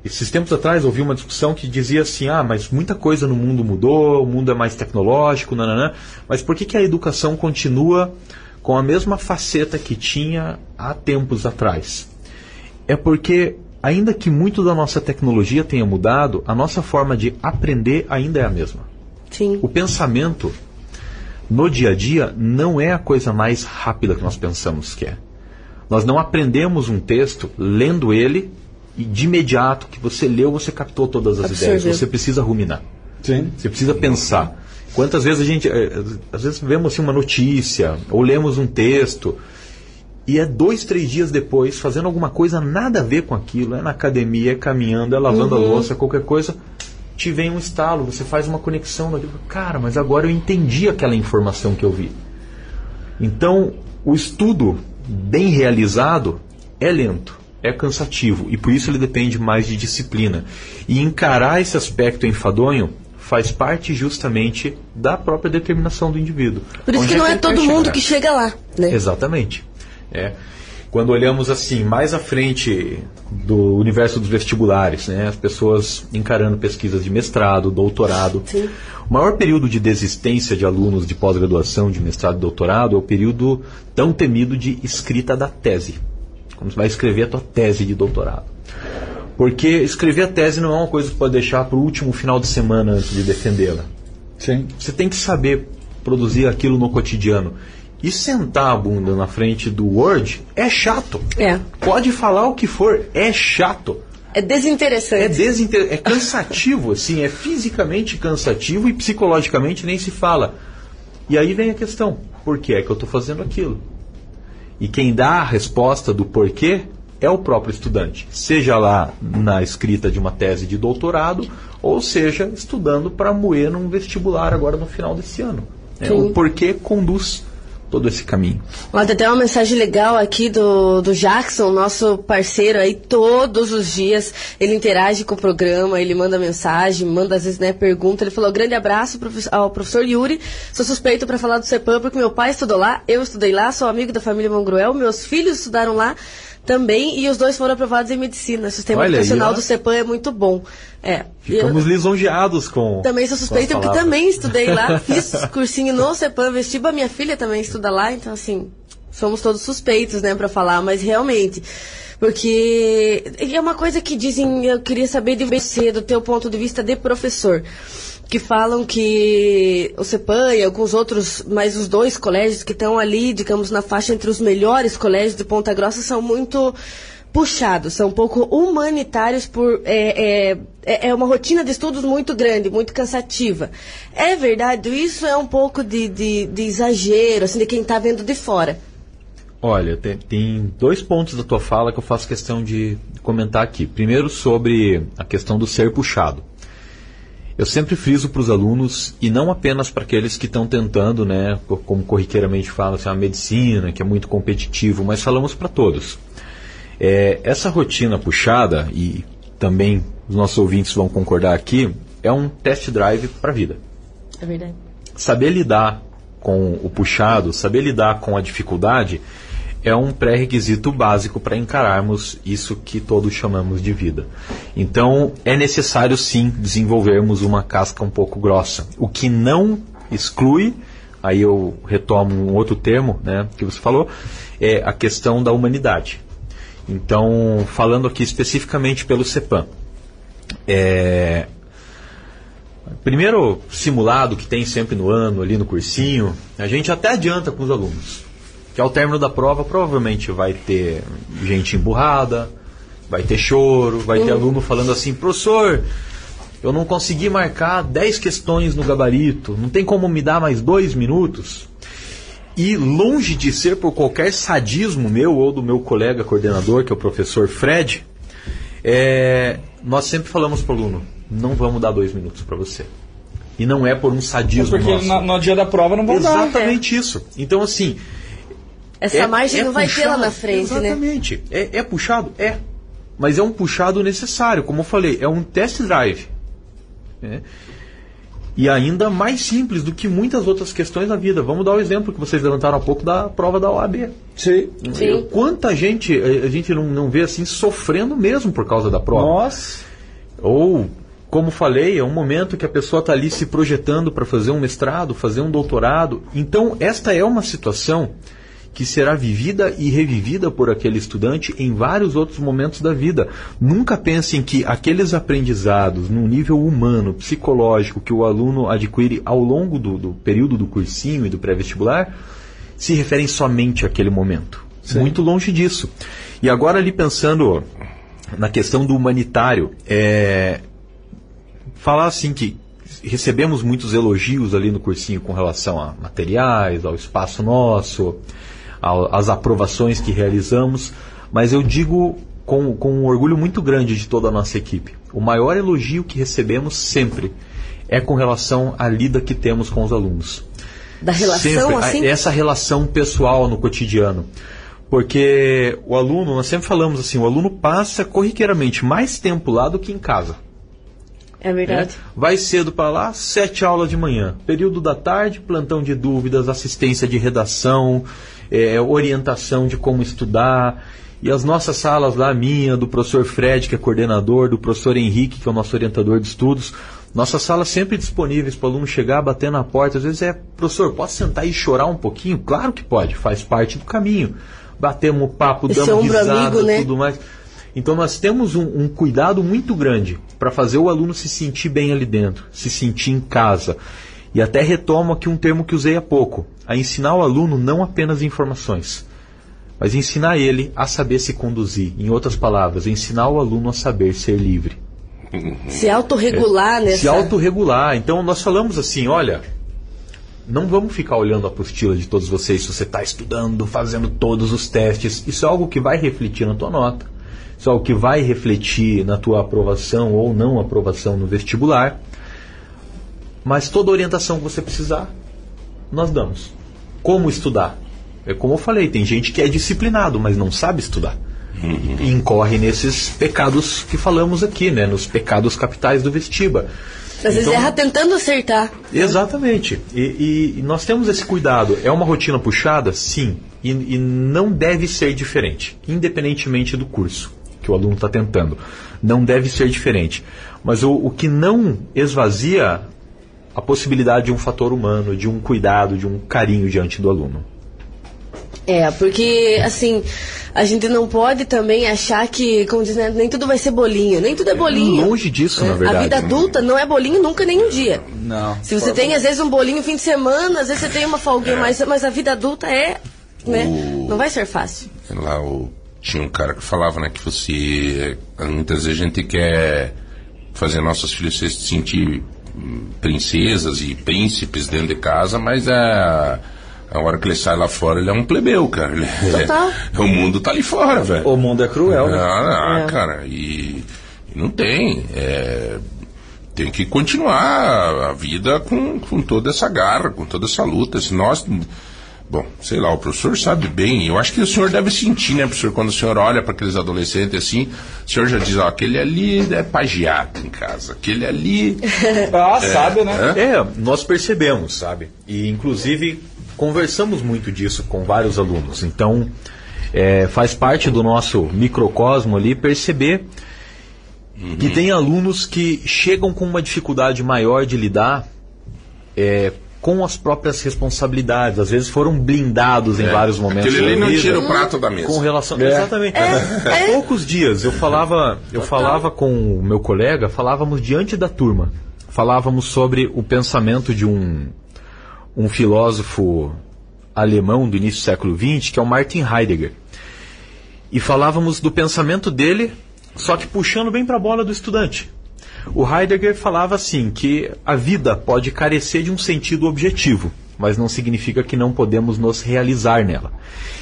esses tempos atrás ouvi uma discussão que dizia assim, ah, mas muita coisa no mundo mudou, o mundo é mais tecnológico, nananã, mas por que, que a educação continua com a mesma faceta que tinha há tempos atrás? É porque ainda que muito da nossa tecnologia tenha mudado, a nossa forma de aprender ainda é a mesma. Sim. O pensamento no dia a dia não é a coisa mais rápida que nós pensamos que é. Nós não aprendemos um texto lendo ele e de imediato que você leu, você captou todas as Absorveu. ideias. Você precisa ruminar. Sim. Você precisa pensar. Quantas vezes a gente, eh, às vezes vemos assim, uma notícia ou lemos um texto e é dois, três dias depois, fazendo alguma coisa nada a ver com aquilo, é na academia, é caminhando, é lavando uhum. a louça, qualquer coisa, te vem um estalo, você faz uma conexão naquilo. Cara, mas agora eu entendi aquela informação que eu vi. Então, o estudo bem realizado é lento, é cansativo e por isso ele depende mais de disciplina. E encarar esse aspecto enfadonho faz parte justamente da própria determinação do indivíduo. Por isso que não é, é todo mundo que chega lá, né? Exatamente. É. Quando olhamos assim mais à frente do universo dos vestibulares, né, as pessoas encarando pesquisas de mestrado, doutorado, Sim. o maior período de desistência de alunos de pós-graduação, de mestrado e doutorado é o período tão temido de escrita da tese. Quando você vai escrever a tua tese de doutorado. Porque escrever a tese não é uma coisa que você pode deixar para o último final de semana antes de defendê-la. Sim. Você tem que saber produzir aquilo no cotidiano. E sentar a bunda na frente do Word é chato. É. Pode falar o que for, é chato. É desinteressante. É, desinter... é cansativo, assim, é fisicamente cansativo e psicologicamente nem se fala. E aí vem a questão: por que é que eu estou fazendo aquilo? E quem dá a resposta do porquê é o próprio estudante, seja lá na escrita de uma tese de doutorado, ou seja, estudando para moer num vestibular agora no final desse ano. É, o porquê conduz todo esse caminho. Olha, tem até uma mensagem legal aqui do, do Jackson, nosso parceiro aí, todos os dias ele interage com o programa, ele manda mensagem, manda às vezes né, pergunta. Ele falou: grande abraço ao professor Yuri, sou suspeito para falar do CEPAM porque meu pai estudou lá, eu estudei lá, sou amigo da família Mongruel, meus filhos estudaram lá também, e os dois foram aprovados em medicina. O sistema Olha, educacional do CEPAM é muito bom. É. Ficamos eu, lisonjeados com. Também sou suspeita porque também estudei lá, fiz cursinho no CEPAM vestiba, minha filha também estuda lá, então assim, somos todos suspeitos, né, para falar, mas realmente. Porque é uma coisa que dizem, eu queria saber de você, do teu ponto de vista de professor que falam que o CEPAM e alguns outros, mais os dois colégios que estão ali, digamos, na faixa entre os melhores colégios de Ponta Grossa, são muito puxados, são um pouco humanitários por é, é, é, é uma rotina de estudos muito grande, muito cansativa. É verdade, isso é um pouco de, de, de exagero, assim, de quem está vendo de fora. Olha, tem, tem, dois pontos da tua fala que eu faço questão de comentar aqui. Primeiro sobre a questão do ser puxado. Eu sempre friso para os alunos, e não apenas para aqueles que estão tentando, né, como corriqueiramente fala, assim, a medicina, que é muito competitivo, mas falamos para todos. É, essa rotina puxada, e também os nossos ouvintes vão concordar aqui, é um test drive para a vida. É verdade. Saber lidar com o puxado, saber lidar com a dificuldade, é um pré-requisito básico para encararmos isso que todos chamamos de vida. Então, é necessário sim desenvolvermos uma casca um pouco grossa, o que não exclui, aí eu retomo um outro termo né, que você falou, é a questão da humanidade. Então, falando aqui especificamente pelo CEPAM, é, primeiro simulado que tem sempre no ano, ali no cursinho, a gente até adianta com os alunos que ao término da prova provavelmente vai ter gente emburrada, vai ter choro, vai ter uhum. aluno falando assim, professor, eu não consegui marcar 10 questões no gabarito, não tem como me dar mais dois minutos? E longe de ser por qualquer sadismo meu ou do meu colega coordenador, que é o professor Fred, é, nós sempre falamos para o aluno, não vamos dar dois minutos para você. E não é por um sadismo é porque nosso. no, no dia da prova não vão Exatamente dar. Exatamente isso. Então, assim, essa é, margem é não vai puxado, ter lá na frente, exatamente. né? Exatamente. É, é puxado? É. Mas é um puxado necessário, como eu falei, é um test drive. Né? E ainda mais simples do que muitas outras questões da vida. Vamos dar o exemplo que vocês levantaram há pouco da prova da OAB. Sim. Sim. Quanta gente a gente não, não vê assim sofrendo mesmo por causa da prova. Nossa. Ou como falei, é um momento que a pessoa está ali se projetando para fazer um mestrado, fazer um doutorado. Então, esta é uma situação que será vivida e revivida por aquele estudante em vários outros momentos da vida. Nunca pensem que aqueles aprendizados num nível humano, psicológico, que o aluno adquire ao longo do, do período do cursinho e do pré-vestibular, se referem somente àquele momento. Sim. Muito longe disso. E agora ali pensando na questão do humanitário, é, falar assim que recebemos muitos elogios ali no cursinho com relação a materiais, ao espaço nosso, as aprovações que realizamos, mas eu digo com, com um orgulho muito grande de toda a nossa equipe. O maior elogio que recebemos sempre é com relação à lida que temos com os alunos. Da relação sempre, assim? Essa relação pessoal no cotidiano. Porque o aluno, nós sempre falamos assim, o aluno passa corriqueiramente mais tempo lá do que em casa. É verdade. É? Vai cedo para lá, sete aulas de manhã. Período da tarde, plantão de dúvidas, assistência de redação, é, orientação de como estudar. E as nossas salas lá, minha, do professor Fred, que é coordenador, do professor Henrique, que é o nosso orientador de estudos, nossas salas sempre disponíveis para o aluno chegar, bater na porta. Às vezes é, professor, posso sentar e chorar um pouquinho? Claro que pode, faz parte do caminho. Batemos papo, Esse damos risada, amigo, né? tudo mais. Então nós temos um, um cuidado muito grande para fazer o aluno se sentir bem ali dentro, se sentir em casa. E até retomo aqui um termo que usei há pouco: a ensinar o aluno não apenas informações, mas ensinar ele a saber se conduzir. Em outras palavras, ensinar o aluno a saber ser livre. Se autorregular, né? Se autorregular. Então nós falamos assim, olha, não vamos ficar olhando a apostila de todos vocês se você está estudando, fazendo todos os testes. Isso é algo que vai refletir na tua nota. Isso é algo que vai refletir na tua aprovação ou não aprovação no vestibular. Mas toda orientação que você precisar, nós damos. como estudar. É como eu falei, tem gente que é disciplinado, mas não sabe estudar. E incorre nesses pecados que falamos aqui, né? Nos pecados capitais do vestiba. Às vezes Então- erra tentando acertar. Exatamente. E, e- e nós temos esse cuidado. É uma rotina puxada? Sim. E, e não deve ser diferente, independentemente do curso que o aluno está tentando. Não deve ser diferente. Mas o, o que não esvazia a possibilidade de um fator humano, de um cuidado, de um carinho diante do aluno. É, porque, assim, a gente não pode também achar que, como diz, né, nem tudo vai ser bolinho. Nem tudo é bolinho. Longe disso, É, na verdade. A vida adulta não é bolinho nunca, nem um dia. Não. Se você tem, às vezes, um bolinho fim de semana, às vezes você tem uma folguinha, mas, mas a vida adulta é, né? O- Não vai ser fácil. Lá o, tinha um cara que falava, né, que você. Muitas vezes a gente quer fazer nossos filhos se sentir princesas e príncipes dentro de casa, mas a. A hora que ele sai lá fora, ele é um plebeu, cara. Ele é- o mundo tá ali fora, velho. O mundo é cruel, né? Ah, ah, É. cara, e, e não tem. é, tem que continuar a vida com, com toda essa garra, com toda essa luta. Se nós. Bom, sei lá, o professor sabe bem. Eu acho que o senhor deve sentir, né, professor, quando o senhor olha para aqueles adolescentes assim, o senhor já diz, ó, aquele ali é pagiato em casa, aquele ali. Ah, sabe, né? É, nós percebemos, sabe? E inclusive conversamos muito disso com vários alunos. Então é, faz parte do nosso microcosmo ali perceber que tem alunos que chegam com uma dificuldade maior de lidar é, com as próprias responsabilidades. Às vezes foram blindados em vários momentos. Aquele ali da não tira o prato da mesa. Com relação. É. Exatamente. Há poucos dias eu falava, eu falava com o meu colega, falávamos diante da turma. Falávamos sobre o pensamento de um, um filósofo alemão do início do século XX, que é o Martin Heidegger. E falávamos do pensamento dele, só que puxando bem para a bola do estudante. O Heidegger falava assim que a vida pode carecer de um sentido objetivo, mas não significa que não podemos nos realizar nela.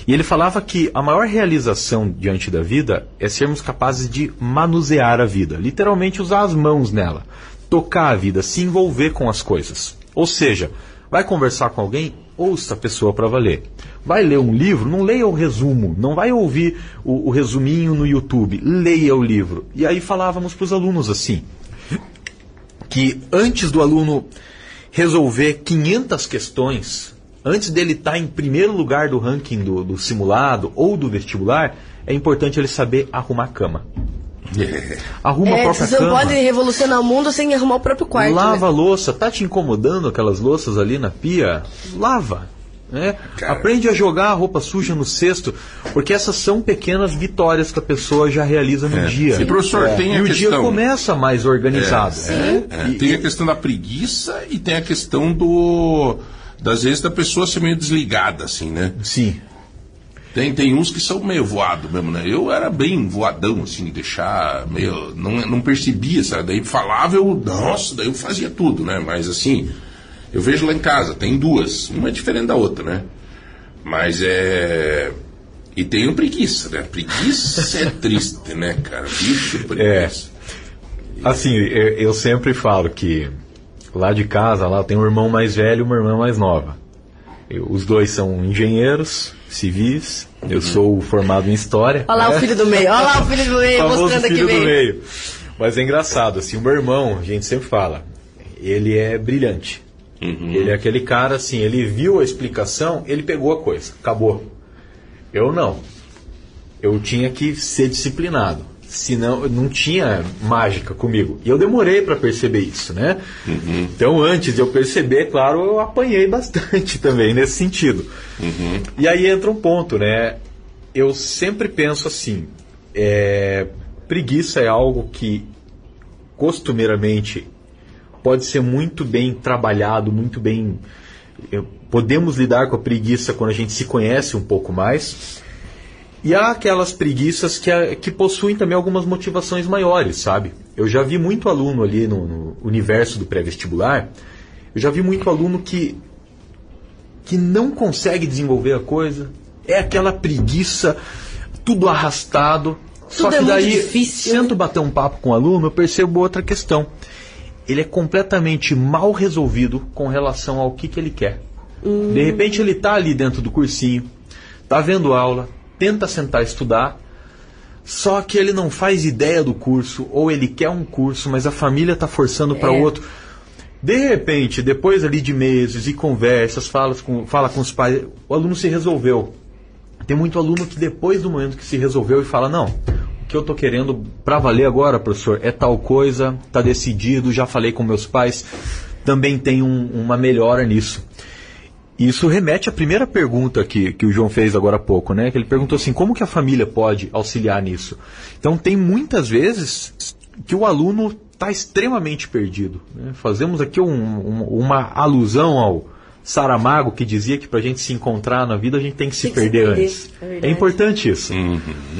E ele falava que a maior realização diante da vida é sermos capazes de manusear a vida, literalmente usar as mãos nela, tocar a vida, se envolver com as coisas. Ou seja, vai conversar com alguém, ouça a pessoa para valer. Vai ler um livro, não leia o resumo, não vai ouvir o, o resuminho no YouTube, leia o livro. E aí falávamos para os alunos assim, que antes do aluno resolver 500 questões, antes dele estar em primeiro lugar do ranking do, do simulado ou do vestibular, é importante ele saber arrumar a cama. Arruma a É, própria você não cama. pode revolucionar o mundo sem arrumar o próprio quarto. Lava né? a louça, tá te incomodando aquelas louças ali na pia? Lava. Né? Aprende a jogar a roupa suja no cesto, porque essas são pequenas vitórias que a pessoa já realiza no dia. E, professor, tem E a o dia questão- começa mais organizado. É, E- tem a questão da preguiça e tem a questão do. Das vezes da pessoa ser meio desligada, assim, né? Sim. Tem, tem uns que são meio voado mesmo, né? Eu era bem voadão, assim, deixar meio. Não, não percebia, sabe? Daí falava, eu. Nossa, daí eu fazia tudo, né? Mas assim, eu vejo lá em casa, tem duas. Uma é diferente da outra, né? Mas é. E tenho preguiça, né? Preguiça é triste, né, cara? Bicho, preguiça. Assim, eu, sempre falo que lá de casa, lá tem um irmão mais velho e uma irmã mais nova. Eu- os dois são engenheiros civis, eu sou formado em história. Olha lá o filho do meio, olha lá o filho do meio mostrando aqui filho do meio. meio. Mas é engraçado, assim, o meu irmão, a gente sempre fala, ele é brilhante. Ele é aquele cara, assim, ele viu a explicação, ele pegou a coisa, acabou. Eu não. Eu tinha que ser disciplinado. Senão, não tinha mágica comigo. E eu demorei para perceber isso, né? Então, antes de eu perceber, claro, eu apanhei bastante também nesse sentido. E aí entra um ponto, né? Eu sempre penso assim: é, preguiça é algo que costumeiramente pode ser muito bem trabalhado, muito bem. eh, Podemos lidar com a preguiça quando a gente se conhece um pouco mais. E há aquelas preguiças que, a- que possuem também algumas motivações maiores, sabe? Eu já vi muito aluno ali no, no universo do pré-vestibular, eu já vi muito aluno que, que não consegue desenvolver a coisa, é aquela preguiça, tudo arrastado. só Tudo que é daí, difícil, né? tento bater um papo com o aluno, eu percebo outra questão. Ele é completamente mal resolvido com relação ao que, que ele quer. De repente ele está ali dentro do cursinho, está vendo aula, tenta sentar estudar, só que ele não faz ideia do curso, ou ele quer um curso, mas a família está forçando para É. outro. De repente, depois ali de meses e conversas, fala com, fala com os pais, o aluno se resolveu. Tem muito aluno que depois do momento que se resolveu e fala, não, que eu tô querendo para valer agora, professor, é tal coisa, tá decidido, já falei com meus pais, também tem um- uma melhora nisso. Isso remete à primeira pergunta que, que o João fez agora há pouco, né? Que ele perguntou assim, como que a família pode auxiliar nisso? Então tem muitas vezes que o aluno está extremamente perdido. né? Fazemos aqui um- um- uma alusão ao Saramago que dizia que para a gente se encontrar na vida a gente tem que se Tem que se perder perder, antes. é. É importante isso.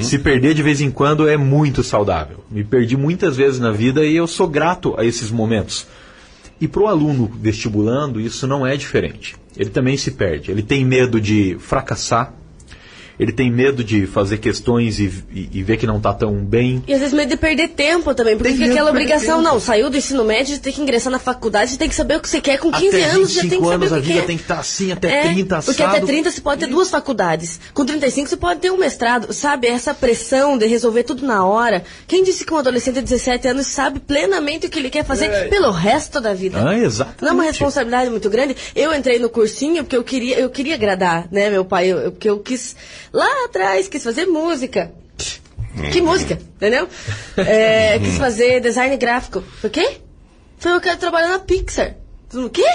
Se perder de vez em quando é muito saudável. Me perdi muitas vezes na vida e eu sou grato a esses momentos. E para o aluno vestibulando, isso não é diferente. Ele também se perde. Ele tem medo de fracassar, ele tem medo de fazer questões e, e- e ver que não está tão bem. E às vezes medo de perder tempo também, porque Tem fica aquela obrigação, tempo. não, saiu do ensino médio, tem que ingressar na faculdade, você tem que saber o que você quer com 15 até anos, já 25 tem que saber anos o a que vida quer. tem que estar assim, até É, 30 Porque assado. até 30 você pode ter duas faculdades. Com 35 você pode ter um mestrado. Sabe, essa pressão de resolver tudo na hora. Quem disse que um adolescente de 17 anos sabe plenamente o que ele quer fazer pelo resto da vida? Ah, exatamente. Não é uma responsabilidade muito grande. Eu entrei no cursinho porque eu queria, eu queria agradar, né, meu pai? Eu, eu- porque eu quis, lá atrás, quis fazer música. Que música, entendeu? É, quis fazer design gráfico. Por quê? Falei, eu quero trabalhar na Pixar. Falei, O quê?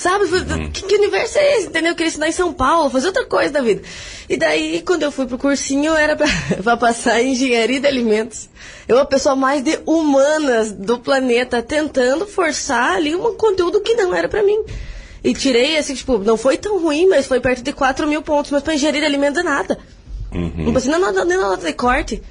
Sabe? Que, que universo é esse? Entendeu? Eu queria estudar em São Paulo, fazer outra coisa da vida. E daí, quando eu fui pro cursinho, era pra, pra passar em engenharia de alimentos. Eu, a pessoa mais de humanas do planeta, tentando forçar ali um conteúdo que não era pra mim. E tirei, assim, tipo, não foi tão ruim, mas foi perto de 4 mil pontos. Mas pra engenharia de alimentos é nada. Não passei nem na nem na nota de corte.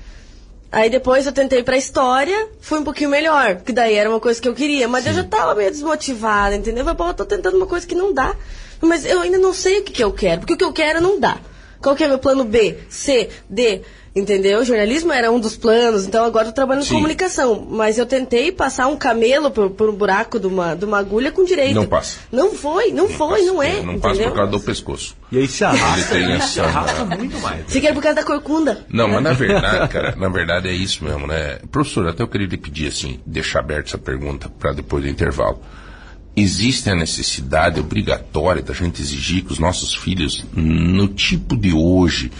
Aí depois eu tentei pra história, foi um pouquinho melhor, que daí era uma coisa que eu queria, mas eu já tava meio desmotivada, entendeu? Eu falei, pô, eu tô tentando uma coisa que não dá. Mas eu ainda não sei o que, que eu quero, porque o que eu quero não dá. Qual que é meu plano B, C, D? Entendeu? Jornalismo era um dos planos, então agora eu tô trabalhando Sim. em comunicação. Mas eu tentei passar um camelo por, por um buraco de uma, de uma agulha com direito. Não passa. Não foi, não, foi, não é. Não passa por causa do pescoço. E aí se arrasta, Ele tem né? essa- se arrasta muito mais. Você quer por causa da corcunda. Não, mas na verdade, cara, na verdade é isso mesmo, né? Professor, até eu queria lhe pedir, assim, deixar aberta essa pergunta para depois do intervalo. Existe a necessidade obrigatória da gente exigir que os nossos filhos, no tipo de hoje,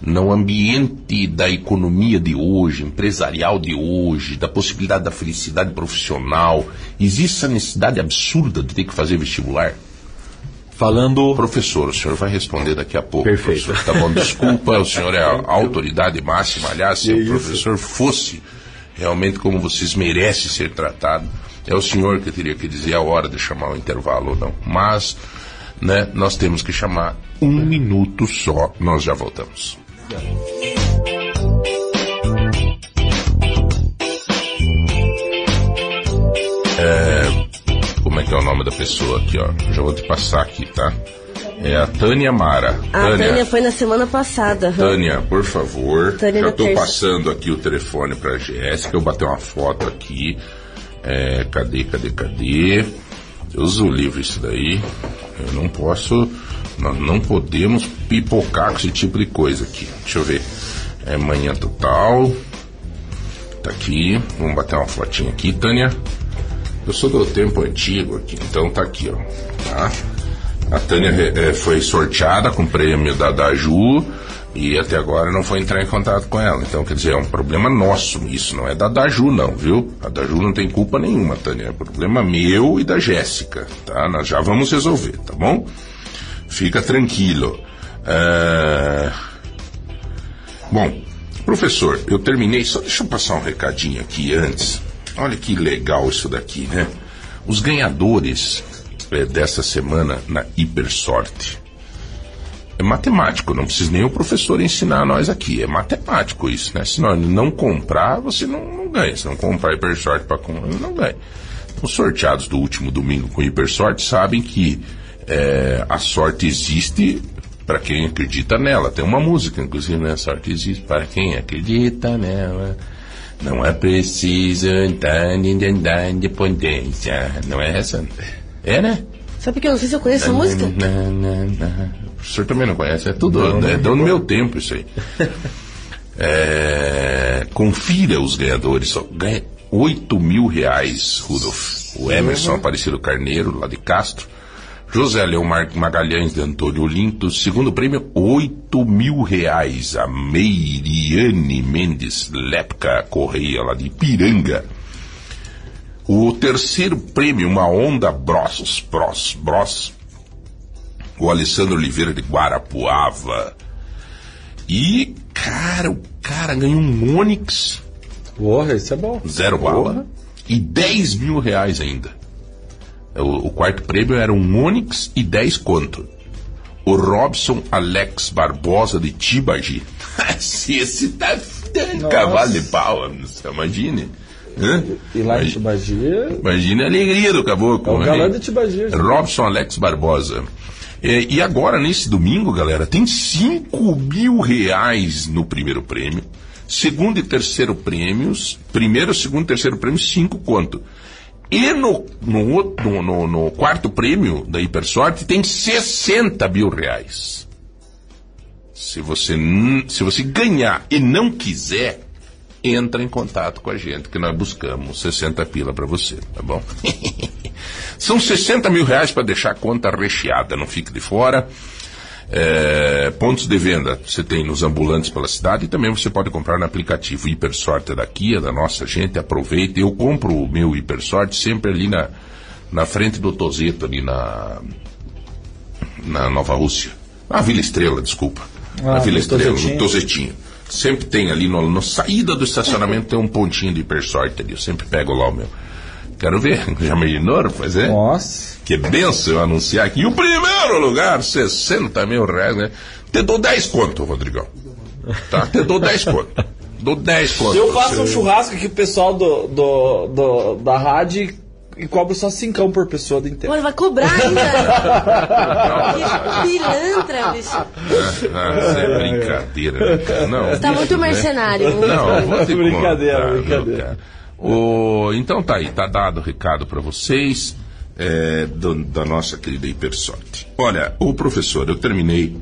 no ambiente da economia de hoje, empresarial de hoje, da possibilidade da felicidade profissional, existe essa necessidade absurda de ter que fazer vestibular? Falando Professor, o senhor vai responder daqui a pouco. Perfeito. professor. Tá bom, desculpa, o senhor é a autoridade máxima. Aliás, se o professor fosse realmente como vocês merecem ser tratado, é o senhor que teria que dizer a hora de chamar o intervalo ou não. Mas, né, nós temos que chamar um minuto só. Nós já voltamos. Como é que é o nome da pessoa aqui, ó? Já vou te passar aqui, tá? É a Tânia Mara. A Tânia foi na semana passada. Tânia, por favor. Tânia já estou passando aqui o telefone para Jéssica. Eu bati uma foto aqui. É, cadê, cadê, cadê? Deus o livre isso daí. Eu não posso. Nós não podemos pipocar com esse tipo de coisa aqui. Deixa eu ver. É manhã total. Tá aqui. Vamos bater uma fotinha aqui, Tânia. Eu sou do tempo antigo aqui, então tá aqui, ó. Tá? A Tânia eh, foi sorteada com o prêmio da Daju e até agora não foi entrar em contato com ela. Então, quer dizer, é um problema nosso isso, não é da Daju não, viu? A Daju não tem culpa nenhuma, Tânia. É problema meu e da Jéssica, tá? Nós já vamos resolver, tá bom? Fica tranquilo. Ah, Bom, professor, eu terminei. Só deixa eu passar um recadinho aqui antes. Olha que legal isso daqui, né? Os ganhadores eh, dessa semana na Hipersorte. É matemático, não precisa nem o professor ensinar nós aqui. É matemático isso, né? Se nós não comprar, você não, não ganha. Se não comprar Hipersorte para comprar, não ganha. Os sorteados do último domingo com Hipersorte sabem que eh, a sorte existe para quem acredita nela. Tem uma música, inclusive, né? A sorte existe para quem acredita nela. Não é preciso andar, andar, independência. Não é essa? É, né? Sabe que eu não sei se eu conheço a música? Na, na, na. O senhor também não conhece, é tudo, é do meu tempo isso aí. É, confira os ganhadores, só ganha 8 mil reais, Rudolf. O Emerson Aparecido Carneiro, lá de Castro. José Leão Mar- Magalhães de Antônio Olinto. Segundo prêmio, 8 mil reais. A Meiriane Mendes Lepka Correia, lá de Piranga. O terceiro prêmio, uma Honda Bros, Bros, Bros. O Alessandro Oliveira de Guarapuava. E, cara, o cara ganhou um Onix Porra, isso é bom. zero bala e 10 mil reais ainda. O, o quarto prêmio era um Onix e 10 conto. O Robson Alex Barbosa de Tibagi. esse, esse tá cavalo de pau, você imagine. Hã? E lá em Tibagia, Imagine a alegria do caboclo. é o né? galã de Tibagia. Robson Alex Barbosa. É, e agora, nesse domingo, galera, tem 5 mil reais no primeiro prêmio. Segundo e terceiro prêmios. Primeiro, segundo e terceiro prêmio, 5 conto. E no, no, no, no- quarto prêmio da Hipersorte tem 60 mil reais. Se você, se você ganhar e não quiser, entra em contato com a gente, que nós buscamos 60 pila para você, tá bom? São 60 mil reais para deixar a conta recheada, não fique de fora. É, pontos de venda você tem nos ambulantes pela cidade e também você pode comprar no aplicativo Hipersorte da Kia, da nossa gente. Aproveita. Eu compro o meu Hipersorte sempre ali na, na frente do Tozeto, ali na, na Nova Rússia. Na Vila Estrela, desculpa. na Ah, Vila no Estrela, no Tozetinho. Sempre tem ali, no, na saída do estacionamento tem um pontinho de Hipersorte ali. Eu sempre pego lá o meu. Quero ver. Já imaginou, rapaz? É? Nossa. Que benção eu anunciar aqui. E o primeiro lugar, 60 mil reais, né? Te dou 10 conto, Rodrigão. Tá? Te dou 10 conto. Dou 10 conto. Eu faço um churrasco aqui pro pessoal do, do, do- da rádio e cobro só cincão por pessoa do inteiro. Olha, vai cobrar ainda. que pilantra, bicho. Ah, isso é brincadeira, né, cara? Não, Tá muito mercenário. muito. Não, vou te Brincadeira, contar, brincadeira. O, então tá aí, tá dado o recado para vocês é, do- da nossa querida Hipersorte. Olha, o professor, eu terminei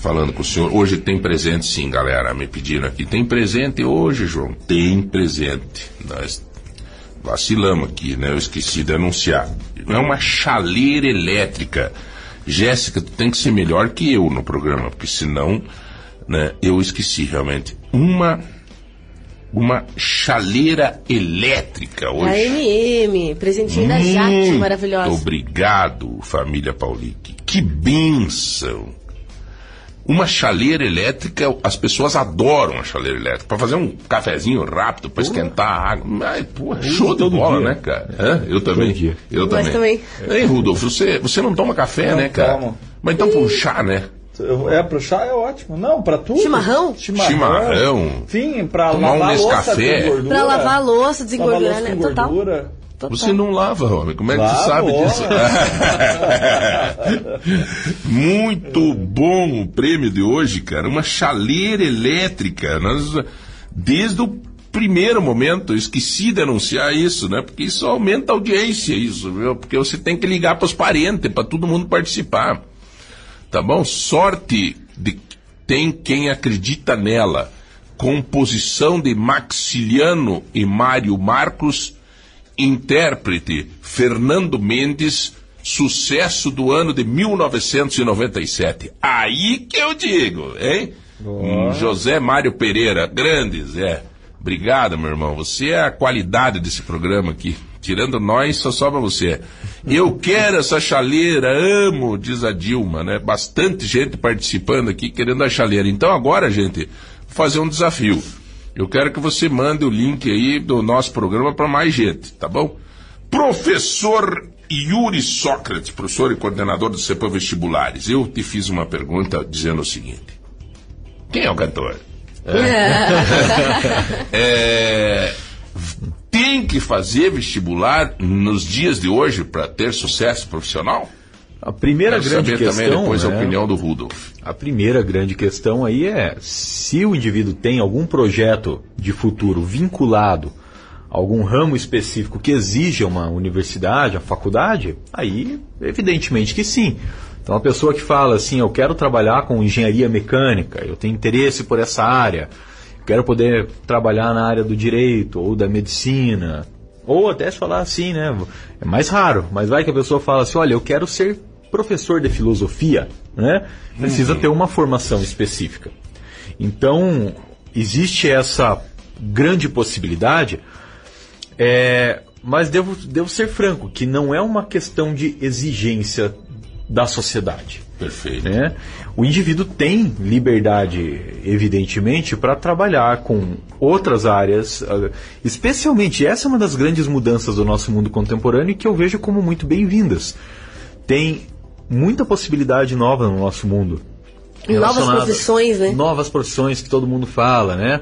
falando com o senhor. Hoje tem presente, sim, galera. Me pediram aqui. Tem presente hoje, João? Tem presente. Nós vacilamos aqui, né? Eu esqueci de anunciar. É uma chaleira elétrica. Jéssica, tu tem que ser melhor que eu no programa, porque senão, né, eu esqueci realmente. Uma uma chaleira elétrica A hoje. MM, presentinho da Jaque, maravilhosa. Obrigado, família Paulique. Que bênção! Uma chaleira elétrica, as pessoas adoram a chaleira elétrica. Para fazer um cafezinho rápido, para esquentar a água. Mas, porra, show de todo bola, dia. né, cara? Hã? Eu também. Eu Nós também. também. Ei, Rudolfo, você, você não toma café, Não né, cara? tomo. Mas então com chá, né? É, pro chá é ótimo. Não, pra tudo. Chimarrão? Chimarrão. Sim, pra Tomar um lavar louça gordura. Pra lavar a louça, Lavar desengordurar, louça né? Total. gordura. Total. Você não lava, homem. Como é que você sabe disso? Muito bom o prêmio de hoje, cara. Uma chaleira elétrica. Nós, desde o primeiro momento, eu esqueci de anunciar isso, né? Porque isso aumenta a audiência, isso, viu? Porque você tem que ligar para os parentes, para todo mundo participar. Tá bom? Sorte de tem quem acredita nela. Composição de Maxiliano e Mário Marcos. Intérprete Fernando Mendes. Sucesso do ano de 1997. Aí que eu digo, hein? José Mário Pereira, grandes, é. Obrigado, meu irmão. Você é a qualidade desse programa aqui. Tirando nós, só sobra você. Eu quero essa chaleira, amo, diz a Dilma, né? Bastante gente participando aqui querendo a chaleira. Então agora, gente, vou fazer um desafio. Eu quero que você mande o link aí do nosso programa para mais gente, tá bom? Professor Yuri Sócrates, professor e coordenador do CEPAM Vestibulares. Eu te fiz uma pergunta dizendo o seguinte: Quem é o cantor? É, tem que fazer vestibular nos dias de hoje para ter sucesso profissional? A primeira Quero grande saber questão. também depois a né, opinião do Rudolf. A primeira grande questão aí é se o indivíduo tem algum projeto de futuro vinculado algum ramo específico que exija uma universidade, uma faculdade, aí evidentemente que sim. Então a pessoa que fala assim, eu quero trabalhar com engenharia mecânica, eu tenho interesse por essa área, quero poder trabalhar na área do direito ou da medicina, ou até se falar assim, né? É mais raro, mas vai que a pessoa fala assim, olha, eu quero ser professor de filosofia, né? Precisa uhum. ter uma formação específica. Então, existe essa grande possibilidade, é, mas devo, devo ser franco, que não é uma questão de exigência da sociedade. Perfeito. Né? O indivíduo tem liberdade, evidentemente, para trabalhar com outras áreas, ah, especialmente essa é uma das grandes mudanças do nosso mundo contemporâneo que eu vejo como muito bem-vindas. Tem muita possibilidade nova no nosso mundo. Novas profissões, né? Novas profissões que todo mundo fala, né?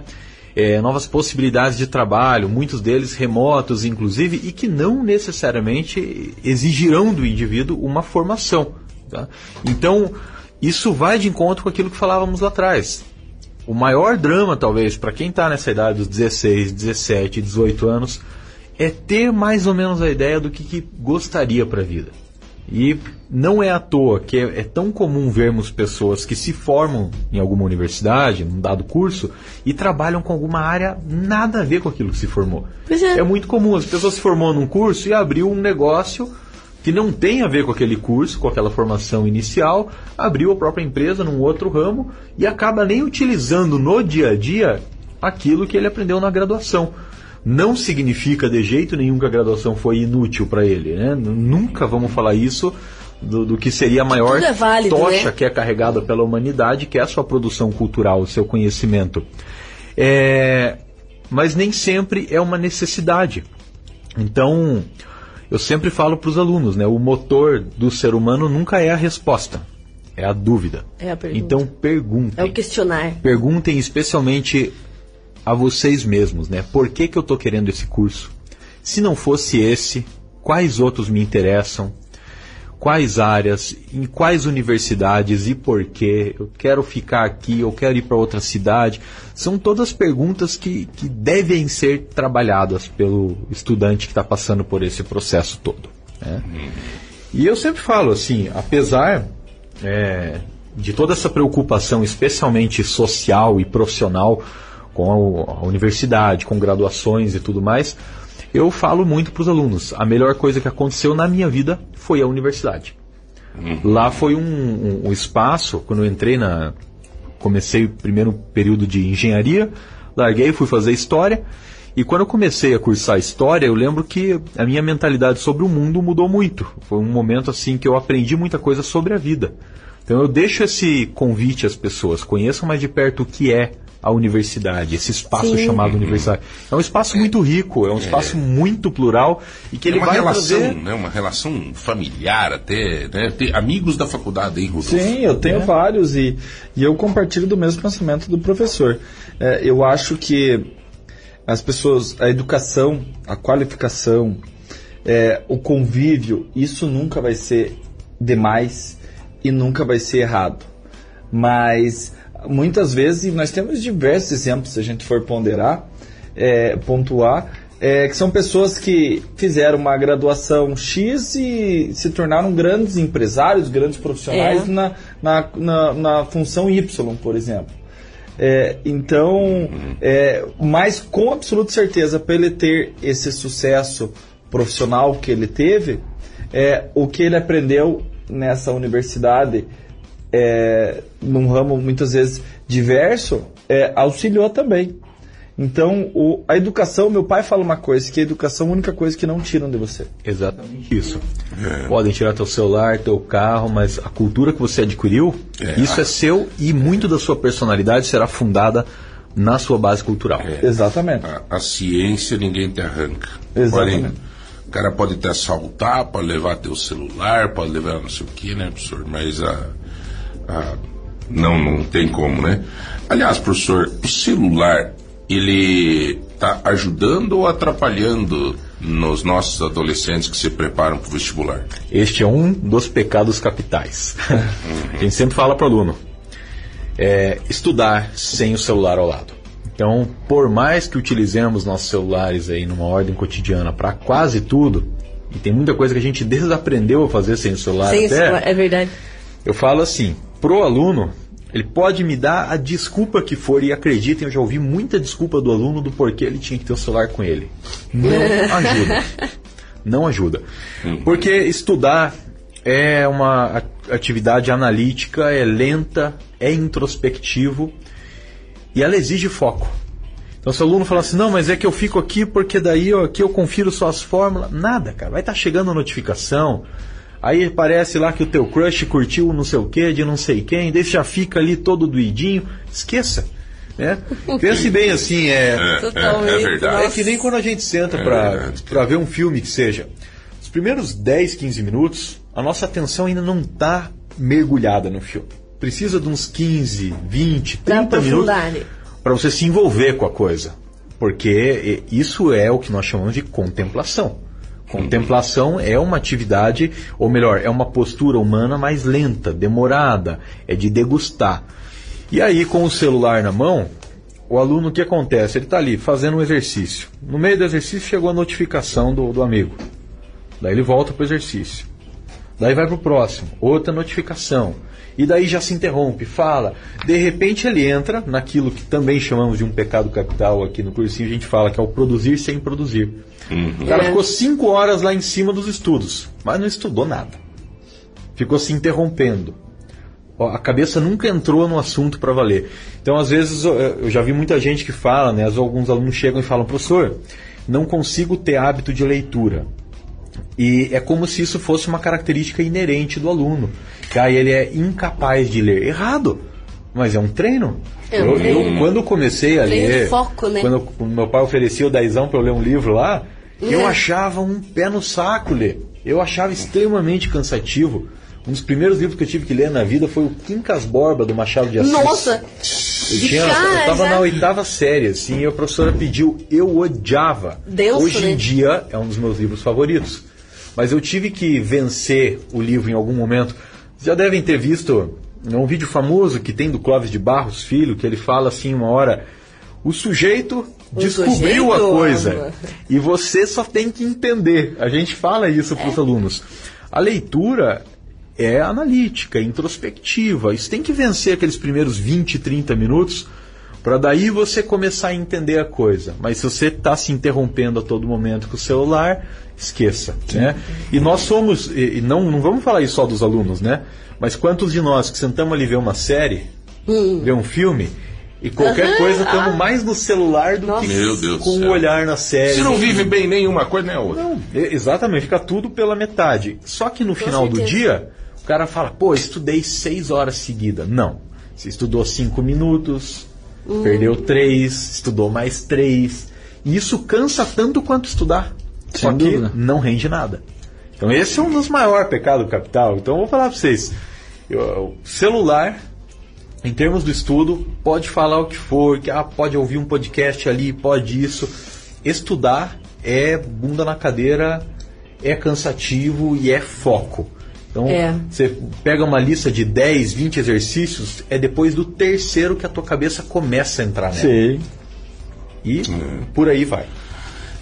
É, novas possibilidades de trabalho, muitos deles remotos, inclusive, e que não necessariamente exigirão do indivíduo uma formação. Tá? Então, isso vai de encontro com aquilo que falávamos lá atrás. O maior drama, talvez, para quem está nessa idade dos 16, 17, 18 anos, é ter mais ou menos a ideia do que, que gostaria para a vida. E não é à toa que é, é, tão comum vermos pessoas que se formam em alguma universidade, num dado curso, e trabalham com alguma área nada a ver com aquilo que se formou. É. é. muito comum, as pessoas se formou num curso e abriu um negócio que não tem a ver com aquele curso, com aquela formação inicial, abriu a própria empresa num outro ramo e acaba nem utilizando no dia a dia aquilo que ele aprendeu na graduação. Não significa de jeito nenhum que a graduação foi inútil para ele. Né? Nunca vamos falar isso do, do que seria a maior é válido, tocha né? que é carregada pela humanidade, que é a sua produção cultural, o seu conhecimento. É, mas nem sempre é uma necessidade. Então, eu sempre falo para os alunos, né? O motor do ser humano nunca é a resposta, é a dúvida. É a pergunta. Então perguntem. É o questionar. Perguntem especialmente a vocês mesmos, né? Por que, que eu estou querendo esse curso? Se não fosse esse, quais outros me interessam? quais áreas, em quais universidades e por quê, eu quero ficar aqui, eu quero ir para outra cidade. São todas perguntas que, que devem ser trabalhadas pelo estudante que está passando por esse processo todo. Né? E eu sempre falo assim, apesar é, de toda essa preocupação, especialmente social e profissional, com a, a universidade, com graduações e tudo mais, eu falo muito para os alunos: a melhor coisa que aconteceu na minha vida foi a universidade. Uhum. Lá foi um, um, um, espaço, quando eu entrei na. Comecei o primeiro período de engenharia, larguei, fui fazer história. E quando eu comecei a cursar história, eu lembro que a minha mentalidade sobre o mundo mudou muito. Foi um momento assim que eu aprendi muita coisa sobre a vida. Então eu deixo esse convite às pessoas, conheçam mais de perto o que é a universidade, esse espaço Sim. chamado universidade. É um espaço muito rico, é um espaço é. muito plural e que é ele uma vai relação, trazer... né, uma relação familiar até, né, ter amigos da faculdade, hein, Rodolfo? Sim, eu tenho é. vários e, e eu compartilho do mesmo pensamento do professor. É, eu acho que as pessoas, a educação, a qualificação, é, o convívio, isso nunca vai ser demais e nunca vai ser errado. Mas muitas vezes, nós temos diversos exemplos, se a gente for ponderar, é, pontuar, é, que são pessoas que fizeram uma graduação X e se tornaram grandes empresários, grandes profissionais é. na, na, na, na, função Y, por exemplo. É, então, é, mas com absoluta certeza, para ele ter esse sucesso profissional que ele teve, é, o que ele aprendeu nessa universidade é, num ramo muitas vezes diverso, é, auxiliou também. Então, o, a educação, meu pai fala uma coisa, que a educação é a única coisa que não tiram de você. Exatamente isso. É. Podem tirar teu celular, teu carro, mas a cultura que você adquiriu, é. isso é seu e muito da sua personalidade será fundada na sua base cultural. É. Exatamente. A, a, ciência ninguém te arranca. Exatamente. Porém, o cara pode te assaltar, pode levar teu celular, pode levar não sei o que, né, professor? Mas a ah, não, não tem como, né? Aliás, professor, o celular, ele está ajudando ou atrapalhando nos nossos adolescentes que se preparam para o vestibular? Este é um dos pecados capitais. Uhum. A gente sempre fala para o aluno, é, estudar sem o celular ao lado. Então, por mais que utilizemos nossos celulares aí numa ordem cotidiana para quase tudo, e tem muita coisa que a gente desaprendeu a fazer sem o celular Sem até, celular, é verdade. eu falo assim, pro aluno, ele pode me dar a desculpa que for, e acreditem, eu já ouvi muita desculpa do aluno do porquê ele tinha que ter o celular com ele. Não ajuda. Não ajuda. Porque estudar é uma atividade analítica, é lenta, é introspectivo e ela exige foco. Então, se o aluno fala assim, não, mas é que eu fico aqui porque daí ó, aqui eu confiro só as fórmulas. Nada, cara. Vai estar chegando a notificação. Aí aparece lá que o teu crush curtiu não sei o que, de não sei quem, daí você já fica ali todo doidinho. Esqueça. Né? Pense bem assim, é, É, é, Totalmente, é verdade. é que nem quando a gente senta É pra para ver um filme que seja. Os primeiros 10, 15 minutos, a nossa atenção ainda não está mergulhada no filme. Precisa de uns 15, 20, Pra 30 minutos aprofundar. né? para você se envolver com a coisa. Porque isso é o que nós chamamos de contemplação. Contemplação é uma atividade, ou melhor, é uma postura humana mais lenta, demorada, é de degustar. E aí, com o celular na mão, o aluno, o que acontece? Ele está ali fazendo um exercício. No meio do exercício chegou a notificação do, do amigo. Daí ele volta para o exercício. Daí vai para o próximo, outra notificação. E daí já se interrompe, fala. De repente ele entra naquilo que também chamamos de um pecado capital aqui no cursinho, a gente fala que é o produzir sem produzir. O cara É. ficou cinco horas lá em cima dos estudos, mas não estudou nada. Ficou se interrompendo. Ó, A cabeça nunca entrou no assunto para valer. Então, às vezes, eu- eu já vi muita gente que fala, né? Alguns alunos chegam e falam, professor, não consigo ter hábito de leitura. E é como se isso fosse uma característica inerente do aluno. Que aí ele é incapaz de ler. Errado. Mas é um treino. É um eu, treino. eu, quando comecei a Treino ler. foco, né? Quando o meu pai oferecia o dezão para eu ler um livro lá, eu É. achava um pé no saco ler. Eu achava extremamente cansativo. Um dos primeiros livros que eu tive que ler na vida foi o Quincas Borba, do Machado de Assis. Nossa! Eu, tinha, cara eu tava já. na oitava série, assim, e a professora pediu, eu odiava. Denso, Hoje né? em dia é um dos meus livros favoritos. Mas eu tive que vencer o livro em algum momento. Vocês já devem ter visto um vídeo famoso que tem do Clóvis de Barros Filho, que ele fala assim uma hora, o sujeito O descobriu a sujeito, coisa ama. e você só tem que entender. A gente fala isso para os alunos. A leitura é analítica, introspectiva. Isso tem que vencer aqueles primeiros 20, 30 minutos para daí você começar a entender a coisa. Mas se você está se interrompendo a todo momento com o celular, esqueça. Né? E nós somos, e, não, não vamos falar isso só dos alunos, né? Mas quantos de nós que sentamos ali ver uma série, ver um filme, e qualquer Aham, coisa ah. estamos mais no celular do Nossa. que Meu Deus do com o céu. olhar na série. Se não vive bem nenhuma coisa, nem a outra. Não, exatamente, fica tudo pela metade. Só que no final do certeza. dia, o cara fala, pô, estudei seis horas seguidas. Não. Você estudou cinco minutos, Hum. perdeu três, estudou mais três. E isso cansa tanto quanto estudar. Só Sem que dúvida. não rende nada. Então esse é um dos maiores pecados capital. Então eu vou falar para vocês. Eu- O celular, em termos do estudo, pode falar o que for, que, ah, pode ouvir um podcast ali, pode isso. Estudar é bunda na cadeira, é cansativo e é foco. Então, É. você pega uma lista de 10, 20 exercícios, é depois do terceiro que a tua cabeça começa a entrar nela. Sei. E por aí vai.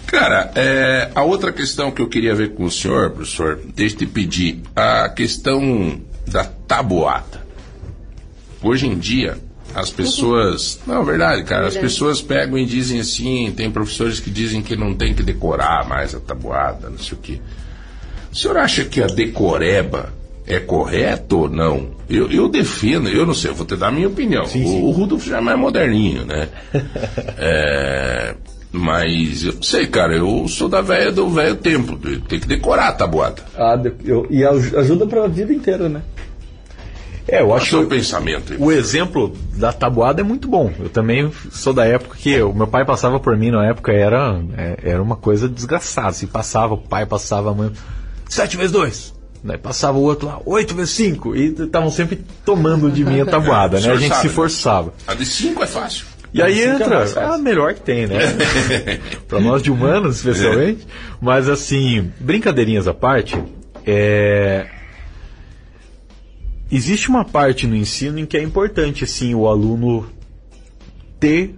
Cara, é, a outra questão que eu queria ver com o senhor, professor, deixa eu te pedir, a questão da tabuada. Hoje em dia, as pessoas. Não, é verdade, cara. As pessoas pegam e dizem assim, tem professores que dizem que não tem que decorar mais a tabuada, não sei o quê. O senhor acha que a decoreba é correto ou não? Eu, eu defendo, eu não sei, eu vou te dar a minha opinião. Sim, o, sim. o Rudolf já é mais moderninho, né? É, mas eu não sei, cara, eu sou da velha do velho tempo. Tem que decorar a tabuada. Ah, eu- e aj- ajuda pra vida inteira, né? É, eu é o acho que pensamento? o exemplo da tabuada é muito bom. Eu também sou da época que o meu pai passava por mim na época, era, é, era uma coisa desgraçada. Se passava, o pai passava a mãe, 7 vezes 2. Daí passava o outro lá, 8 vezes 5. E estavam sempre tomando de mim a tabuada, O né? A gente sabe, se né? forçava. A de 5 é fácil. E aí é entra, é a melhor que tem, né? Para nós de humanos, especialmente. Mas assim, brincadeirinhas à parte, é... existe uma parte no ensino em que é importante assim o aluno ter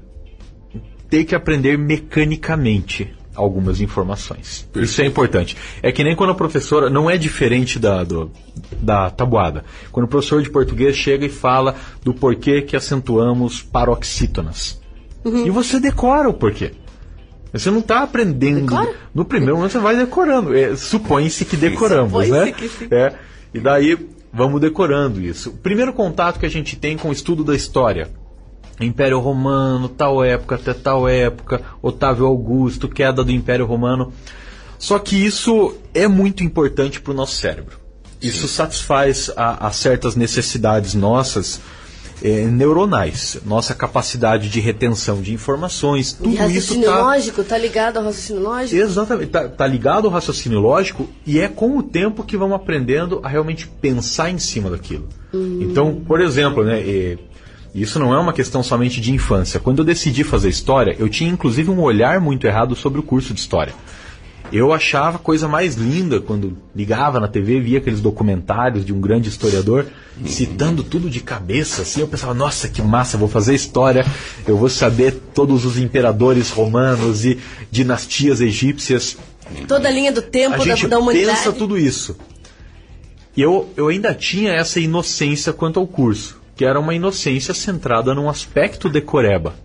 ter que aprender mecanicamente algumas informações. Isso é importante. É que nem quando a professora, não é diferente da, do, da tabuada. Quando o professor de português chega e fala do porquê que acentuamos paroxítonas. E você decora o porquê. Você não está aprendendo. Decora? No primeiro momento você vai decorando. É, Supõe-se que decoramos, Supõe-se né? que sim. É, e daí vamos decorando isso. O primeiro contato que a gente tem com o estudo da história. Império Romano, tal época até tal época, Otávio Augusto, queda do Império Romano. Só que isso é muito importante para o nosso cérebro. Isso satisfaz a, a certas necessidades nossas eh, neuronais, nossa capacidade de retenção de informações, E tudo isso raciocínio está lógico, tá ligado ao raciocínio lógico? Exatamente, tá, tá ligado ao raciocínio lógico e é com o tempo que vamos aprendendo a realmente pensar em cima daquilo. Então, por exemplo, né, e- isso não é uma questão somente de infância. Quando eu decidi fazer história, eu tinha inclusive um olhar muito errado sobre o curso de história. Eu achava a coisa mais linda quando ligava na TV via aqueles documentários de um grande historiador citando tudo de cabeça, assim, eu pensava, nossa, que massa, vou fazer história, eu vou saber todos os imperadores romanos e dinastias egípcias. Toda a linha do tempo A da, gente da humanidade. pensa tudo isso. E eu, eu ainda tinha essa inocência quanto ao curso, que era uma inocência centrada num aspecto decoreba.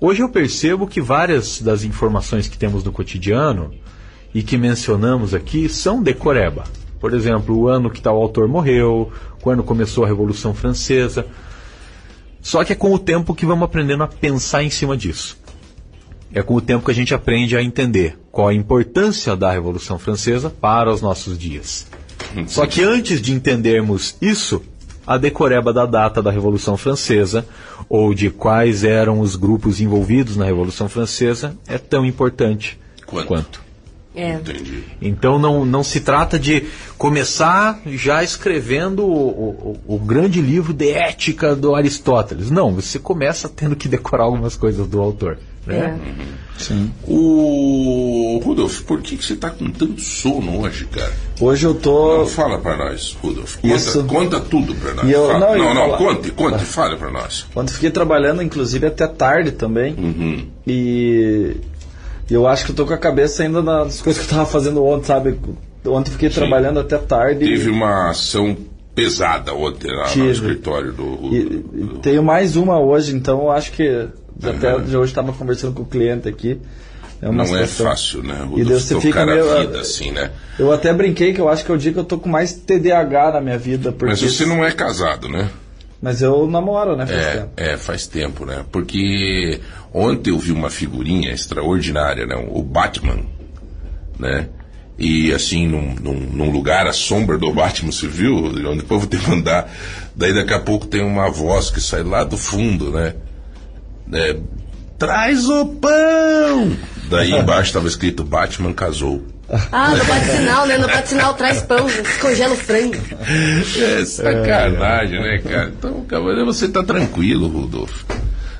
Hoje eu percebo que várias das informações que temos no cotidiano e que mencionamos aqui são decoreba. Por exemplo, o ano que tal autor morreu, quando começou a Revolução Francesa. Só que é com o tempo que vamos aprendendo a pensar em cima disso. É com o tempo que a gente aprende a entender qual a importância da Revolução Francesa para os nossos dias. Só que antes de entendermos isso, a decoreba da data da Revolução Francesa ou de quais eram os grupos envolvidos na Revolução Francesa é tão importante Quanto? quanto. É. Entendi. Então não, não se trata de começar já escrevendo o, o- o grande livro de ética do Aristóteles. Não, você começa tendo que decorar algumas coisas do autor. Né? É. Sim. O Rudolf, por que, que você tá com tanto sono hoje, cara? Hoje eu tô. Não, fala pra nós, Rudolf. Conta, Isso. conta tudo pra nós. Eu- Fala. não, eu não, não, falar. conte, conte, fale pra nós. Ontem fiquei trabalhando, inclusive, até tarde também. Uhum. E e eu acho que eu tô com a cabeça ainda nas coisas que eu tava fazendo ontem, sabe? Ontem fiquei trabalhando até tarde. Teve uma ação pesada ontem lá no escritório do. E, do- e tenho mais uma hoje, então eu acho que até Uhum. hoje estava conversando com o cliente aqui. É não é situação- fácil, né, E Rudolf? daí você fica meio- a vida assim, né? Eu até brinquei que eu acho que é o dia que eu tô com mais TDAH na minha vida. Porque Mas você não é casado, né? Mas eu namoro, né? Faz É, tempo. é, faz tempo, né? Porque ontem eu vi uma figurinha extraordinária, né? O Batman, né? E assim, num, num, num lugar, a sombra do Batman, você viu? Onde eu vou ter que mandar. Daí daqui a pouco tem uma voz que sai lá do fundo, né? É, Traz o pão! Daí embaixo estava escrito Batman casou. Ah, no bate-sinal, né? No bate-sinal traz pão, congela o frango. É sacanagem, né, cara? Então, cara, você tá tranquilo, Rodolfo.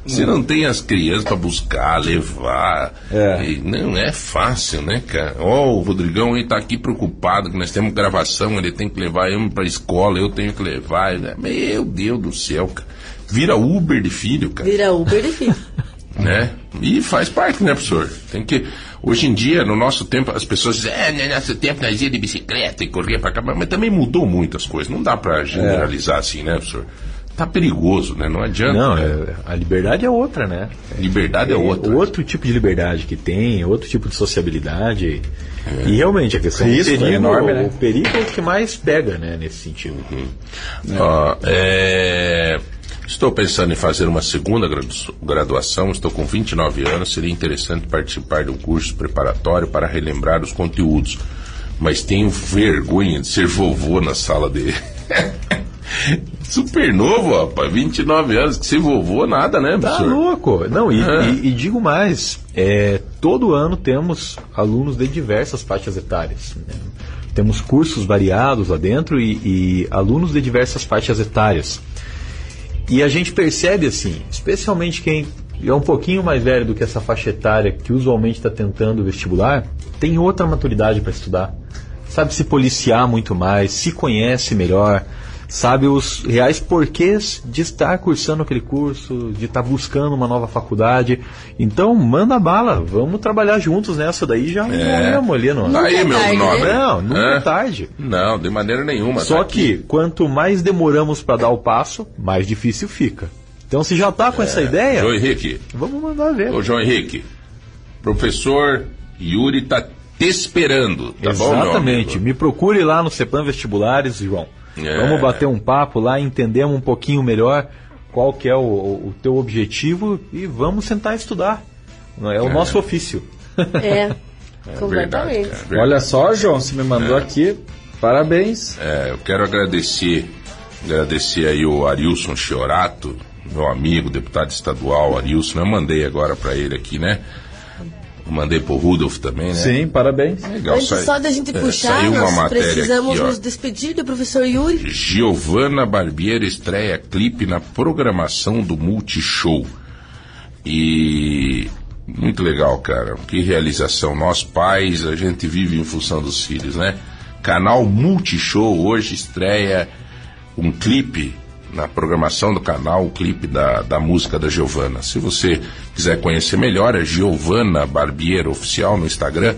Você não tem as crianças pra buscar, levar. É. E não é fácil, né, cara? Ó, o Rodrigão ele tá aqui preocupado que nós temos gravação, ele tem que levar eu pra escola, eu tenho que levar. né? Meu Deus do céu, cara. Vira Uber de filho, cara Vira Uber de filho. né? E faz parte, né, professor? Tem que. Hoje em dia, no nosso tempo, as pessoas dizem, é, no nosso tempo nós ia de bicicleta e corria pra cá, mas também mudou muito as coisas. Não dá pra generalizar assim, né, professor? Tá perigoso, né? Não adianta. Não, né? é- a liberdade é outra, né? Liberdade é outra. Outro tipo de liberdade que tem, outro tipo de sociabilidade. E realmente a questão Risco do perigo, é enorme, né? o perigo é o que mais pega, né, nesse sentido. Ó, é, Estou pensando em fazer uma segunda gradu- graduação, estou com 29 anos, seria interessante participar de um curso preparatório para relembrar os conteúdos, mas tenho vergonha de ser vovô na sala dele. Super novo, rapaz, 29 anos, que ser vovô nada, né, Tá professor? louco! Não, e, É. e- e digo mais, é, todo ano temos alunos de diversas faixas etárias. né? Temos cursos variados lá dentro e, e alunos de diversas faixas etárias. E a gente percebe assim, especialmente quem é um pouquinho mais velho do que essa faixa etária que usualmente está tentando vestibular, tem outra maturidade para estudar. Sabe se policiar muito mais, se conhece melhor, sabe os reais porquês de estar cursando aquele curso, de estar buscando uma nova faculdade. Então, manda bala, vamos trabalhar juntos nessa daí já É. morremos ali, não. Tá aí, é meu tarde, nome. Não, nunca é tarde. Não, de maneira nenhuma. Só tá que aqui. quanto mais demoramos para dar o passo, mais difícil fica. Então, se já tá com essa ideia, João Henrique, vamos mandar ver. ô João Henrique, professor Yuri tá te esperando, tá bom, meu Exatamente. Me procure lá no Cepan Vestibulares, João. É. Vamos bater um papo lá, entendemos um pouquinho melhor qual que é o, o teu objetivo e vamos sentar e estudar. Não é o nosso ofício. É, Verdade, completamente. cara, verdade. Olha só, João, você me mandou aqui. Parabéns. É, eu quero agradecer, agradecer aí o Arilson Chiorato, meu amigo, deputado estadual Arilson. Eu mandei agora para ele aqui, né? Mandei pro Rudolf também, né? Sim, parabéns. Legal, Antes sai- só da gente é, puxar, saiu uma nós matéria precisamos aqui, ó. nos despedir do professor Yuri. Giovana Barbieri estreia clipe na programação do Multishow. E muito legal, cara. Que realização. Nós pais, a gente vive em função dos filhos, né? Canal Multishow hoje estreia um clipe na programação do canal, o clipe da, da música da Giovana. Se você quiser conhecer melhor, é Giovana Barbieri Oficial no Instagram.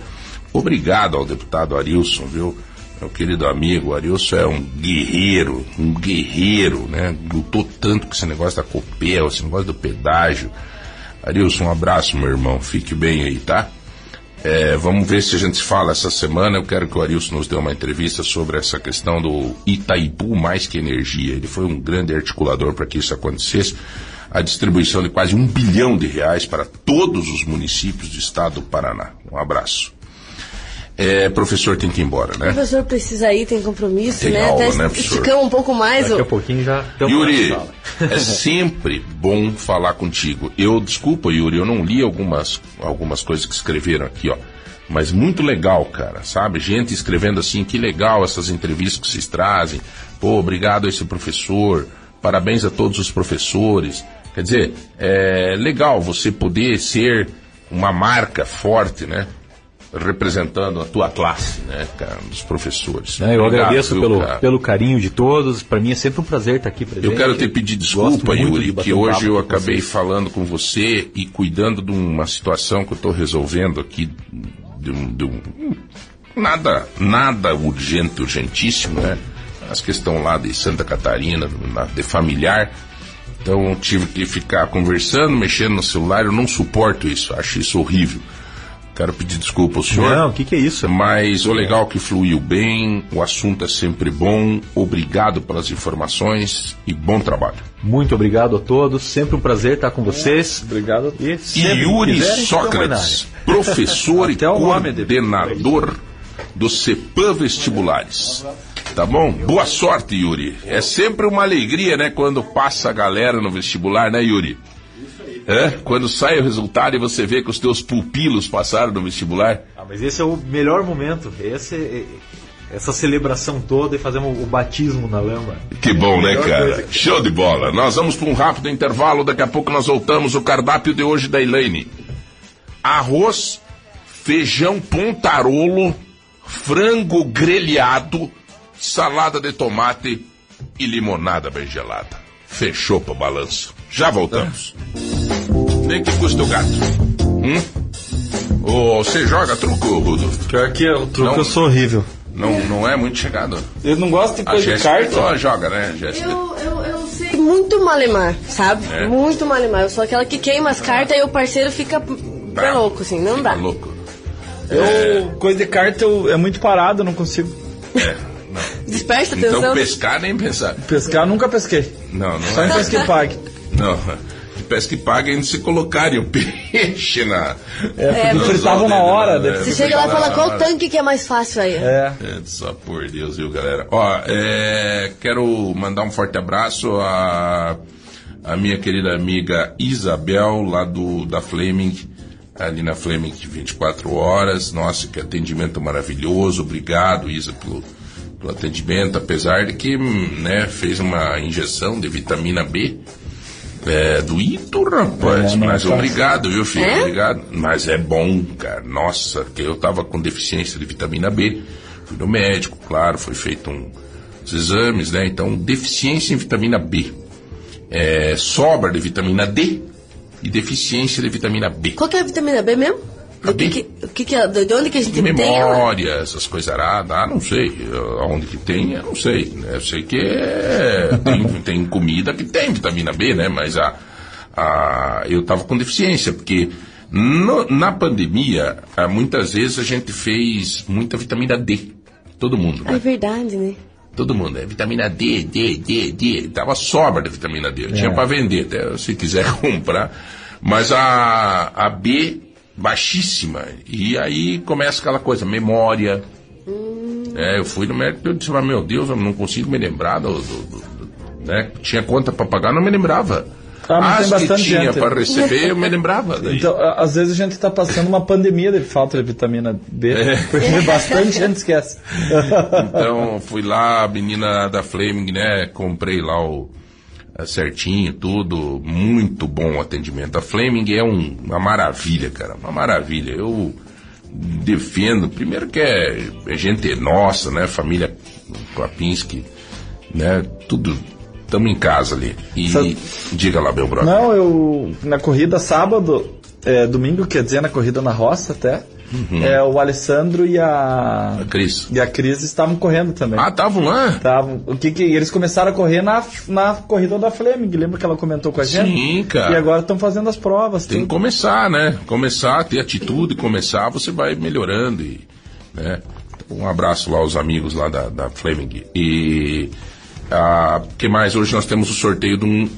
Obrigado ao deputado Arilson, viu? Meu querido amigo, Arilson é um guerreiro, um guerreiro, né? Lutou tanto com esse negócio da Copel, esse negócio do pedágio. Arilson, um abraço, meu irmão. Fique bem aí, tá? É, vamos ver se a gente fala essa semana. Eu quero que o Arilson nos dê uma entrevista sobre essa questão do Itaipu mais que energia. Ele foi um grande articulador para que isso acontecesse. A distribuição de quase um bilhão de reais para todos os municípios do estado do Paraná. Um abraço. É, professor tem que ir embora, O né? professor precisa ir, tem compromisso, Tem né? aula, Até né, professor? esticamos um pouco mais. Daqui a o- pouquinho já Yuri, é sempre bom falar contigo. Eu, desculpa, Yuri, eu não li algumas, algumas coisas que escreveram aqui, ó. Mas muito legal, cara, sabe? Gente escrevendo assim, que legal essas entrevistas que vocês trazem. Pô, obrigado a esse professor. Parabéns a todos os professores. Quer dizer, é legal você poder ser uma marca forte, né? Representando a tua classe, né, cara, dos professores. Né, eu Obrigado, agradeço viu, pelo, cara? pelo carinho de todos. Para mim é sempre um prazer estar aqui presente. Eu quero te pedir desculpa, Yuri, de que hoje eu acabei vocês. falando com você e cuidando de uma situação que eu estou resolvendo aqui, de um, de um- nada, nada urgente, urgentíssimo, né? As questões lá de Santa Catarina, na- de familiar. Então tive que ficar conversando, mexendo no celular. Eu não suporto isso, acho isso horrível. Quero pedir desculpa ao senhor. Não, o que, que é isso? Mas o legal é que fluiu bem, o assunto é sempre bom. Obrigado pelas informações e bom trabalho. Muito obrigado a todos. Sempre um prazer estar com vocês. Obrigado. E, E Yuri quiserem, Sócrates, professor e coordenador do CEPAM Vestibulares. Tá bom? Boa sorte, Yuri. É sempre uma alegria, né, quando passa a galera no vestibular, né, Yuri? É? Quando sai o resultado e você vê que os teus pupilos passaram no vestibular. Ah, mas esse é o melhor momento. Esse, é- essa celebração toda e fazemos o batismo na lama. Que bom, né, cara? coisa. Show de bola. Nós vamos para um rápido intervalo. Daqui a pouco nós voltamos. O cardápio de hoje da Elaine: arroz, feijão pontarolo, frango grelhado, salada de tomate e limonada bem gelada. Fechou pro balanço. Já voltamos. Nem que custa o gato. Hum? Ô, você joga truco, Rudolf? Pior que o truque Não. eu sou horrível. Não, não é muito chegado. Eu não gosto de A coisa de Jéssica carta. só joga, né, Jéssica? Eu, eu, eu sei muito malemar, sabe? É? Muito malemar. Eu sou aquela que queima as cartas e o parceiro fica é louco, assim, não dá. Tá louco. Eu, coisa de carta eu, é muito parado, eu não consigo. Desperta Então atenção. pescar nem pensar. Pescar eu nunca pesquei. Não, não Só em é. pesca que pague. Não. De pesca e paga ainda se colocarem o peixe na. É, porque nos fritavam na hora. né? daí- Você chega lá e fala qual tanque que é mais fácil aí. É. É, só por Deus, viu, galera? Ó, é, quero mandar um forte abraço a, a minha querida amiga Isabel, lá do, da Fleming, ali na Fleming 24 horas. Nossa, que atendimento maravilhoso. Obrigado, Isa, pelo, pelo atendimento, apesar de que hum, né, fez uma injeção de vitamina B. É, doído, rapaz. É, mas fácil. obrigado, viu, filho? É? Obrigado. Mas é bom, cara. Nossa, que eu tava com deficiência de vitamina B. Fui no médico, claro, foi feito um os exames, né? Então, deficiência em vitamina B, é, sobra de vitamina D e deficiência de vitamina B. Qual que é a vitamina B mesmo? A O que, que, que, que é, de onde que a gente tem ela? Memória, essas coisas aradas, ah, não sei. Aonde que tem, eu não sei. Né? Eu sei que é, tem, tem comida que tem vitamina B, né? Mas a, a, eu tava com deficiência, porque no- na pandemia, ah, muitas vezes a gente fez muita vitamina D. Todo mundo, Ah, é né? verdade, né? Todo mundo, é vitamina D, D, D, D. Tava sobra de vitamina D. Eu tinha para vender, até se quiser comprar. Mas a, a B, baixíssima. E aí começa aquela coisa, memória. É, eu fui no médico e disse, mas, meu Deus, eu não consigo me lembrar do. do- do- do- né? Tinha conta para pagar, não me lembrava. Ah, mas tem As bastante que tinha gente. para receber, eu me lembrava. Daí. Então, às vezes a gente está passando uma pandemia de falta de vitamina B, É. porque bastante gente esquece. Então, fui lá, a menina da Flaming, né? Comprei lá o certinho, tudo. Muito bom o atendimento. A Flaming é um- uma maravilha, cara. Uma maravilha. Eu defendo, primeiro que é, é gente nossa, né? Família Klapinski, né? Tudo. Estamos em casa ali. E Sabe- diga lá, meu brother. Não, eu na corrida sábado, é, domingo, quer dizer, na corrida na roça até, Uhum. é, o Alessandro e a, Cris. e a Cris estavam correndo também. Ah, estavam lá? Tavam, o que que eles começaram a correr na, na corrida da Fleming, lembra que ela comentou com a gente? Sim, cara. E agora estão fazendo as provas. Tem que tudo. começar, né? Começar, ter atitude, começar, você vai melhorando. E, né? Um abraço lá aos amigos lá da, da Fleming. E ah, que mais? Hoje nós temos o sorteio de um.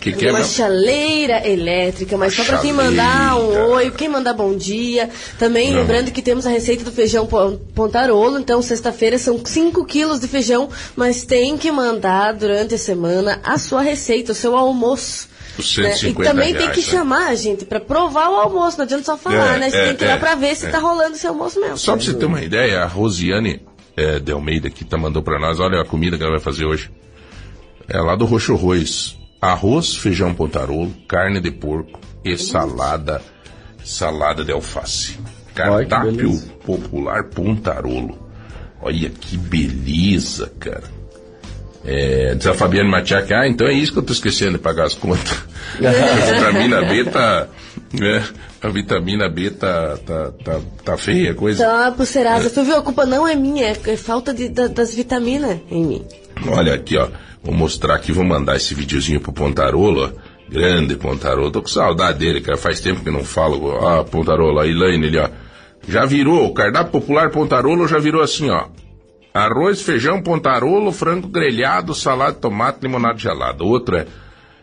Que que é? Uma chaleira elétrica, mas só para quem mandar um oi, quem mandar bom dia. Também Não. lembrando que temos a receita do feijão pon- pontarolo, então sexta-feira são 5 quilos de feijão, mas tem que mandar durante a semana a sua receita, o seu almoço. Né? 150 E também tem reais, que né? chamar a gente para provar o almoço, não adianta só falar, É, né? Você é, tem que ir lá é, para ver se é. tá rolando esse almoço mesmo. Só pra você ter uma ideia, a Rosiane eh, de Almeida que tá mandou pra nós, olha a comida que ela vai fazer hoje. É lá do Roxo Arroz. Arroz, feijão pontarolo, carne de porco e salada, salada de alface. Olha Cardápio beleza. popular pontarolo. Olha que beleza, cara. É, diz a Fabiane Matiak, ah, então é isso que eu tô esquecendo de pagar as contas. a vitamina B tá. né, a vitamina B tá, tá, tá, tá feia a coisa. Então, a pulseirada, tu viu? A culpa não é minha, é, é falta de, da- das vitaminas em mim. Olha aqui, ó. Vou mostrar aqui, vou mandar esse videozinho pro Pontarolo, ó. Grande Pontarolo. Tô com saudade dele, cara. Faz tempo que não falo. Ah, Pontarolo, a Elaine ali, ó. Já virou, o cardápio popular Pontarolo já virou assim, ó. Arroz, feijão, pontarolo, frango grelhado, salada tomate, limonada gelada. Outro é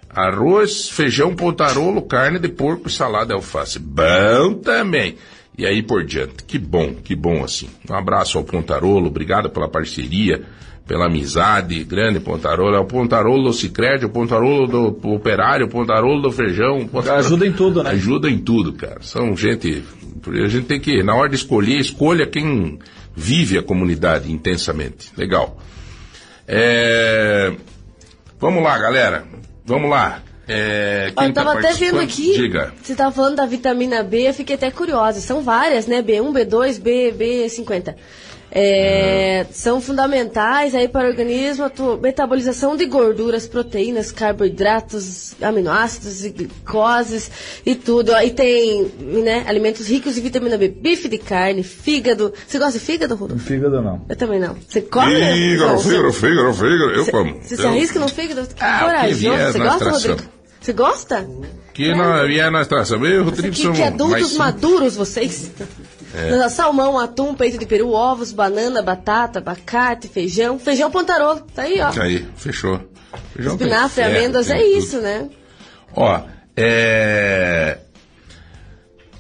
arroz, feijão, pontarolo, carne de porco salada alface. Bom também. E aí por diante. Que bom, que bom assim. Um abraço ao Pontarolo, obrigado pela parceria, pela amizade. Grande Pontarolo. É o Pontarolo do Cicred, o Pontarolo do Operário, o Pontarolo do Feijão. Pontarolo- Ajuda em tudo, né? Ajuda em tudo, cara. São gente. A gente tem que, na hora de escolher, escolha quem vive a comunidade intensamente. Legal. É, Vamos lá, galera. Vamos lá. É... Eu tava tá até vendo aqui, Diga. você tava falando da vitamina B, eu fiquei até curiosa. São várias, né? B1, B2, B, B50. É, São fundamentais aí para o organismo, a tua metabolização de gorduras, proteínas, carboidratos, aminoácidos e glicoses e tudo. E tem né, alimentos ricos em vitamina B, bife de carne, fígado. Você gosta de fígado, Rodolfo? Fígado não. Eu também não. Você come? Fígaro, Não, fígaro, fígaro, fígaro. Eu Você, como. você se Eu- arrisca no fígado? Que Ah, que corajoso. Você na gosta, extração. Rodrigo? Você gosta? Que não. Eu e o Isso Rodrigo aqui somos que é adultos mais maduros, vocês. É. Salmão, atum, peito de peru, ovos, banana, batata, abacate, feijão. Feijão pontarolo, tá aí, ó. Aí, fechou. Feijão tem Espinafre, ferro, amêndoas, tem é tudo. isso, né? Ó, é...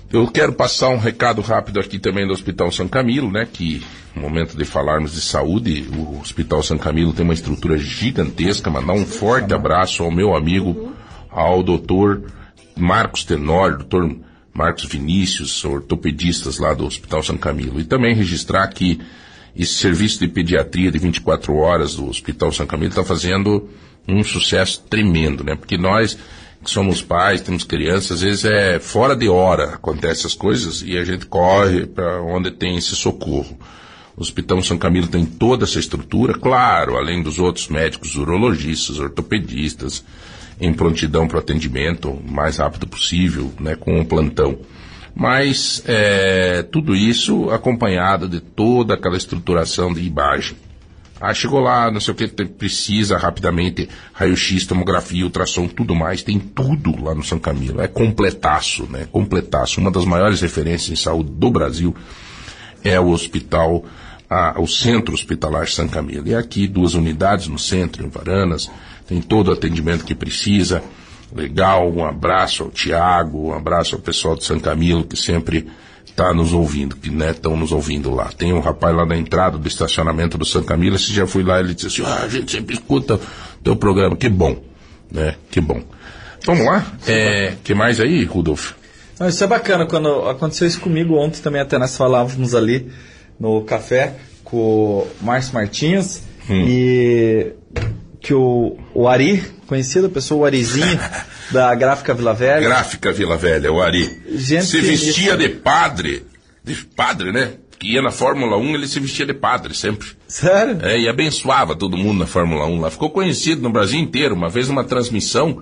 Eu quero passar um recado rápido aqui também do Hospital São Camilo, né? Que no momento de falarmos de saúde, o Hospital São Camilo tem uma estrutura gigantesca. Mandar um forte abraço ao meu amigo, ao doutor Marcos Tenório, doutor Marcos Vinícius, ortopedistas lá do Hospital São Camilo. E também registrar que esse serviço de pediatria de 24 horas do Hospital São Camilo está fazendo um sucesso tremendo, né? Porque nós que somos pais, temos crianças, às vezes é fora de hora acontecem essas coisas e a gente corre para onde tem esse socorro. O Hospital São Camilo tem toda essa estrutura, claro, além dos outros médicos, urologistas, ortopedistas, em prontidão para o atendimento o mais rápido possível, né, com um plantão. Mas é, tudo isso acompanhado de toda aquela estruturação de imagem. Ah, chegou lá, não sei o que, precisa rapidamente raio-x, tomografia, ultrassom, tudo mais, tem tudo lá no São Camilo. É completaço, né? Completaço. Uma das maiores referências em saúde do Brasil é o hospital, a, o Centro Hospitalar São Camilo. E aqui duas unidades no centro, em Varanas, tem todo o atendimento que precisa. Legal, um abraço ao Tiago, um abraço ao pessoal de São Camilo que sempre está nos ouvindo, que estão né, nos ouvindo lá. Tem um rapaz lá na entrada do estacionamento do São Camilo, se já fui lá, ele disse assim, ah, a gente sempre escuta teu programa, que bom, né, que bom. Vamos lá, é, que mais aí, Rudolf? Não, isso é bacana, quando aconteceu isso comigo ontem também, até nós falávamos ali no café com o Márcio Martins hum. e que o, o Ari, conhecido, a pessoa, o Arizinho, da Gráfica Vila Velha. Gráfica Vila Velha, o Ari. Gente se vestia de padre, de padre, né? Que ia na Fórmula 1, ele se vestia de padre sempre. Sério? É, e abençoava todo mundo na Fórmula 1 lá. Ficou conhecido no Brasil inteiro. Uma vez numa transmissão,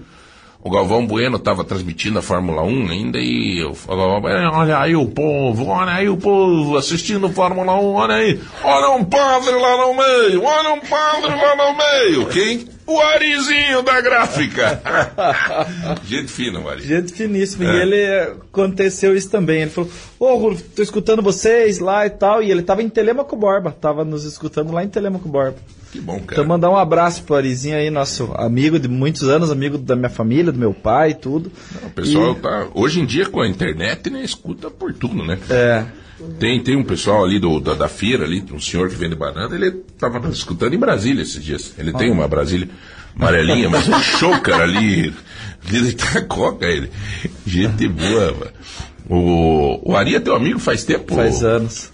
o Galvão Bueno estava transmitindo a Fórmula 1 ainda e eu falava, olha aí o povo, olha aí o povo assistindo a Fórmula 1, olha aí, olha um padre lá no meio, olha um padre lá no meio. Quem? O Arizinho da gráfica. Gente fina, o Ari. Gente finíssima. É. E ele aconteceu isso também. Ele falou: Ô, oh, Rulf, tô escutando vocês lá e tal. E ele tava em Telemaco Borba. Tava nos escutando lá em Telemaco Borba. Que bom, cara. Então, mandar um abraço pro Arizinho aí, nosso amigo de muitos anos, amigo da minha família, do meu pai e tudo. Não, o pessoal e... tá. Hoje em dia, com a internet, né, escuta por tudo, né? É. Tem, tem um pessoal ali do, da, da, feira, ali, um senhor que vende banana, ele estava escutando em Brasília esses dias. Ele ah. tem uma Brasília amarelinha, mas um show, cara, ali. Ele tá coca, ele. Gente boa, mano. O, o Ari é teu amigo faz tempo? Faz anos.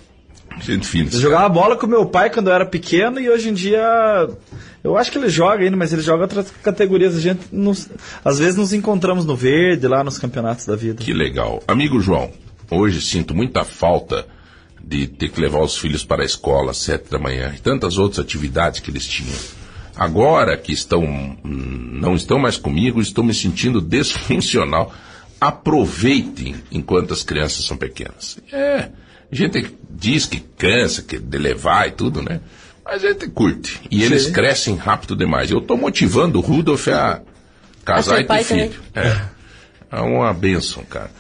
Gente fina. Eu jogava bola com meu pai quando eu era pequeno e hoje em dia. Eu acho que ele joga ainda, mas ele joga outras categorias. A gente, nos, às vezes, nos encontramos no verde, lá nos campeonatos da vida. Que legal. Amigo João, hoje sinto muita falta de ter que levar os filhos para a escola às sete da manhã e tantas outras atividades que eles tinham. Agora que estão não estão mais comigo, estou me sentindo desfuncional. Aproveitem enquanto as crianças são pequenas. É, a gente diz que cansa, que de levar e tudo, né? Mas a gente curte. E Sim. eles crescem rápido demais. Eu estou motivando o Rudolf a casar a e ter filho. É. é uma benção, cara.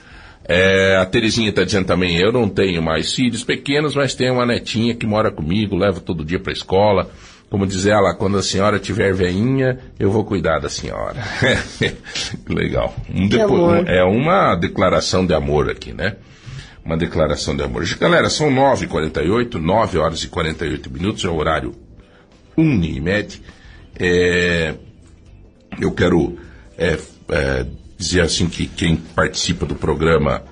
É, a Terezinha está dizendo também, eu não tenho mais filhos pequenos, mas tenho uma netinha que mora comigo, levo todo dia para a escola. Como diz ela, quando a senhora tiver veinha, eu vou cuidar da senhora. Legal. Um depois, é uma declaração de amor aqui, né? Uma declaração de amor. Galera, são 9h48, 9 horas e 48 minutos, é o horário Unimed. É, eu quero é, é, dizer assim que quem participa do programa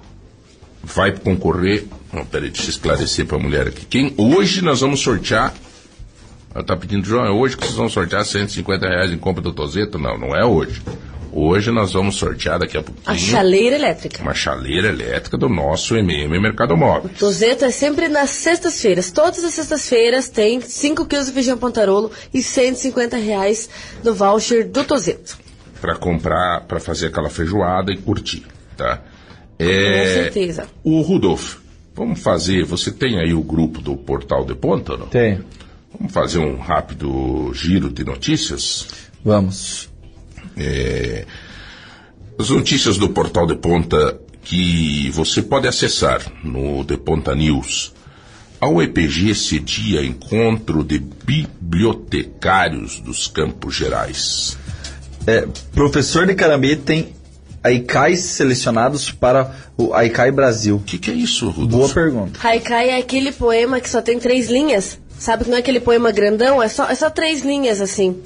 vai concorrer. Não, peraí, deixa eu esclarecer para a mulher aqui. Quem, hoje nós vamos sortear. Ela está pedindo, João, é hoje que vocês vão sortear 150 reais em compra do Tozeto? Não, não é hoje. Hoje nós vamos sortear daqui a pouquinho. A chaleira elétrica. Uma chaleira elétrica do nosso MM Mercado Móvel. O Tozeto é sempre nas sextas-feiras. Todas as sextas-feiras tem 5 quilos de feijão pontarolo e 150 reais do voucher do Tozeto. Para comprar, para fazer aquela feijoada e curtir, tá? É, Com certeza. O Rudolf, vamos fazer, você tem aí o grupo do Portal de Ponta, não? Tem. Vamos fazer um rápido giro de notícias? Vamos. É, as notícias do Portal de Ponta que você pode acessar no De Ponta News. A UEPG cedia encontro de bibliotecários dos Campos Gerais. É, professor de Carambi tem Aicais selecionados para o Aicai Brasil. O que, que, é isso, Rudolf? Boa pergunta. Haikai é aquele poema que só tem três linhas. Sabe que não é aquele poema grandão? É só, é só três linhas, assim.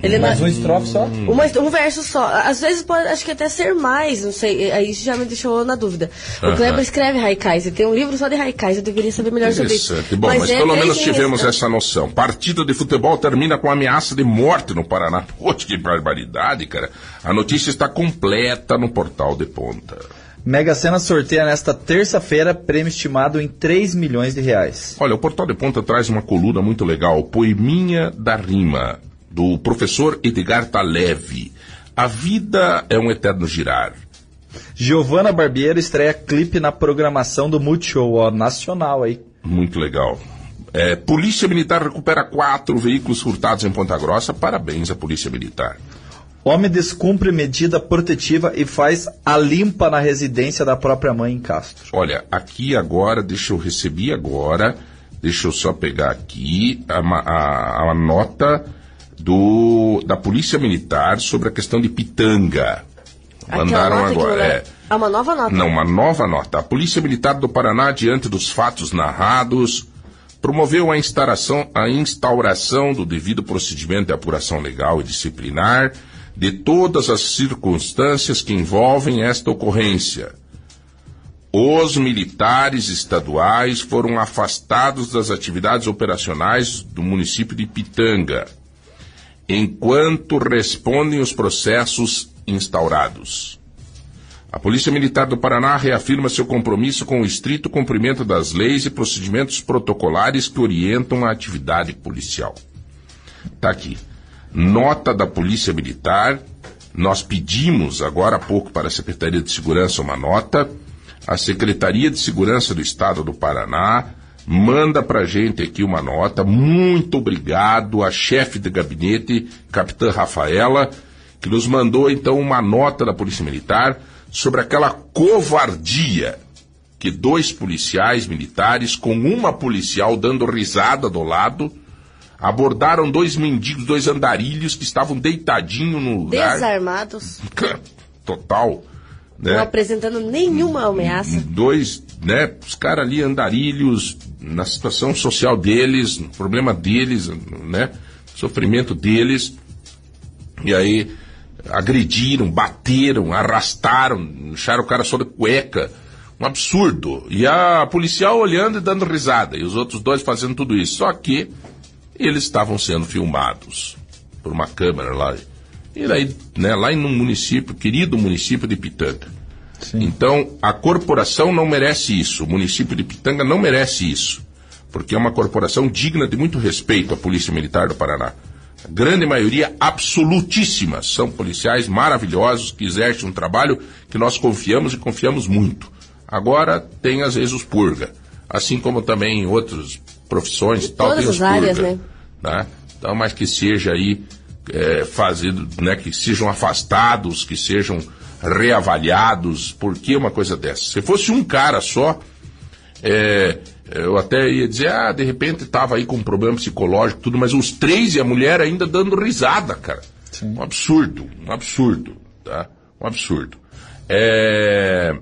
Ele mais um estrofe só? Uma, um verso só. Às vezes pode, acho que até ser mais, não sei. Aí já me deixou na dúvida. O Kleber escreve Raikais, ele tem um livro só de Raikais, eu deveria saber melhor sobre isso. Bom, mas, mas é pelo menos tivemos essa noção. Partida de futebol termina com ameaça de morte no Paraná. Poxa, que barbaridade, cara. A notícia está completa no portal de ponta. Mega Sena sorteia nesta terça-feira prêmio estimado em 3 milhões de reais. Olha, o Portal de Ponta traz uma coluna muito legal, Poeminha da Rima, do professor Edgar Taleve. A vida é um eterno girar. Giovana Barbieri estreia clipe na programação do Multishow ó, nacional aí. Muito legal. É, Polícia Militar recupera quatro veículos furtados em Ponta Grossa. Parabéns à Polícia Militar. Homem descumpre medida protetiva e faz a limpa na residência da própria mãe em Castro. Olha, aqui agora, deixa eu receber agora, deixa eu só pegar aqui a, a, a nota do, da Polícia Militar sobre a questão de Pitanga. Mandaram agora. É, é uma nova nota. Não, uma nova nota. A Polícia Militar do Paraná, diante dos fatos narrados, promoveu a instauração, a instauração do devido procedimento de apuração legal e disciplinar de todas as circunstâncias que envolvem esta ocorrência. Os militares estaduais foram afastados das atividades operacionais do município de Pitanga, enquanto respondem os processos instaurados. A Polícia Militar do Paraná reafirma seu compromisso com o estrito cumprimento das leis e procedimentos protocolares que orientam a atividade policial. Está aqui. Nota da Polícia Militar. Nós pedimos agora há pouco para a Secretaria de Segurança uma nota. A Secretaria de Segurança do Estado do Paraná manda para gente aqui uma nota. Muito obrigado à chefe de gabinete, Capitã Rafaela que nos mandou então uma nota da Polícia Militar sobre aquela covardia que dois policiais militares, com uma policial dando risada do lado, abordaram dois mendigos, dois andarilhos que estavam deitadinhos no lugar. Desarmados. Total. Né? Não apresentando nenhuma ameaça. Dois, né? Os caras ali andarilhos, na situação social deles, no problema deles, né? Sofrimento deles. E aí agrediram, bateram, arrastaram, deixaram o cara só de cueca. Um absurdo. E a policial olhando e dando risada, e os outros dois fazendo tudo isso. Só que eles estavam sendo filmados por uma câmera lá. E daí, né, lá em um município, querido município de Pitanga. Sim. Então, a corporação não merece isso. O município de Pitanga não merece isso. Porque é uma corporação digna de muito respeito à Polícia Militar do Paraná. A grande maioria absolutíssima são policiais maravilhosos que exercem um trabalho que nós confiamos e confiamos muito. Agora tem às vezes os purga, assim como também em outras profissões e tal, tem os purga. Áreas, né? né? Então, mas que seja aí é, fazido, né, que sejam afastados, que sejam reavaliados, por que uma coisa dessa? Se fosse um cara só, é, eu até ia dizer, ah, de repente estava aí com um problema psicológico, tudo, mas os três e a mulher ainda dando risada, cara. Sim. Um absurdo, um absurdo, tá? Um absurdo. É...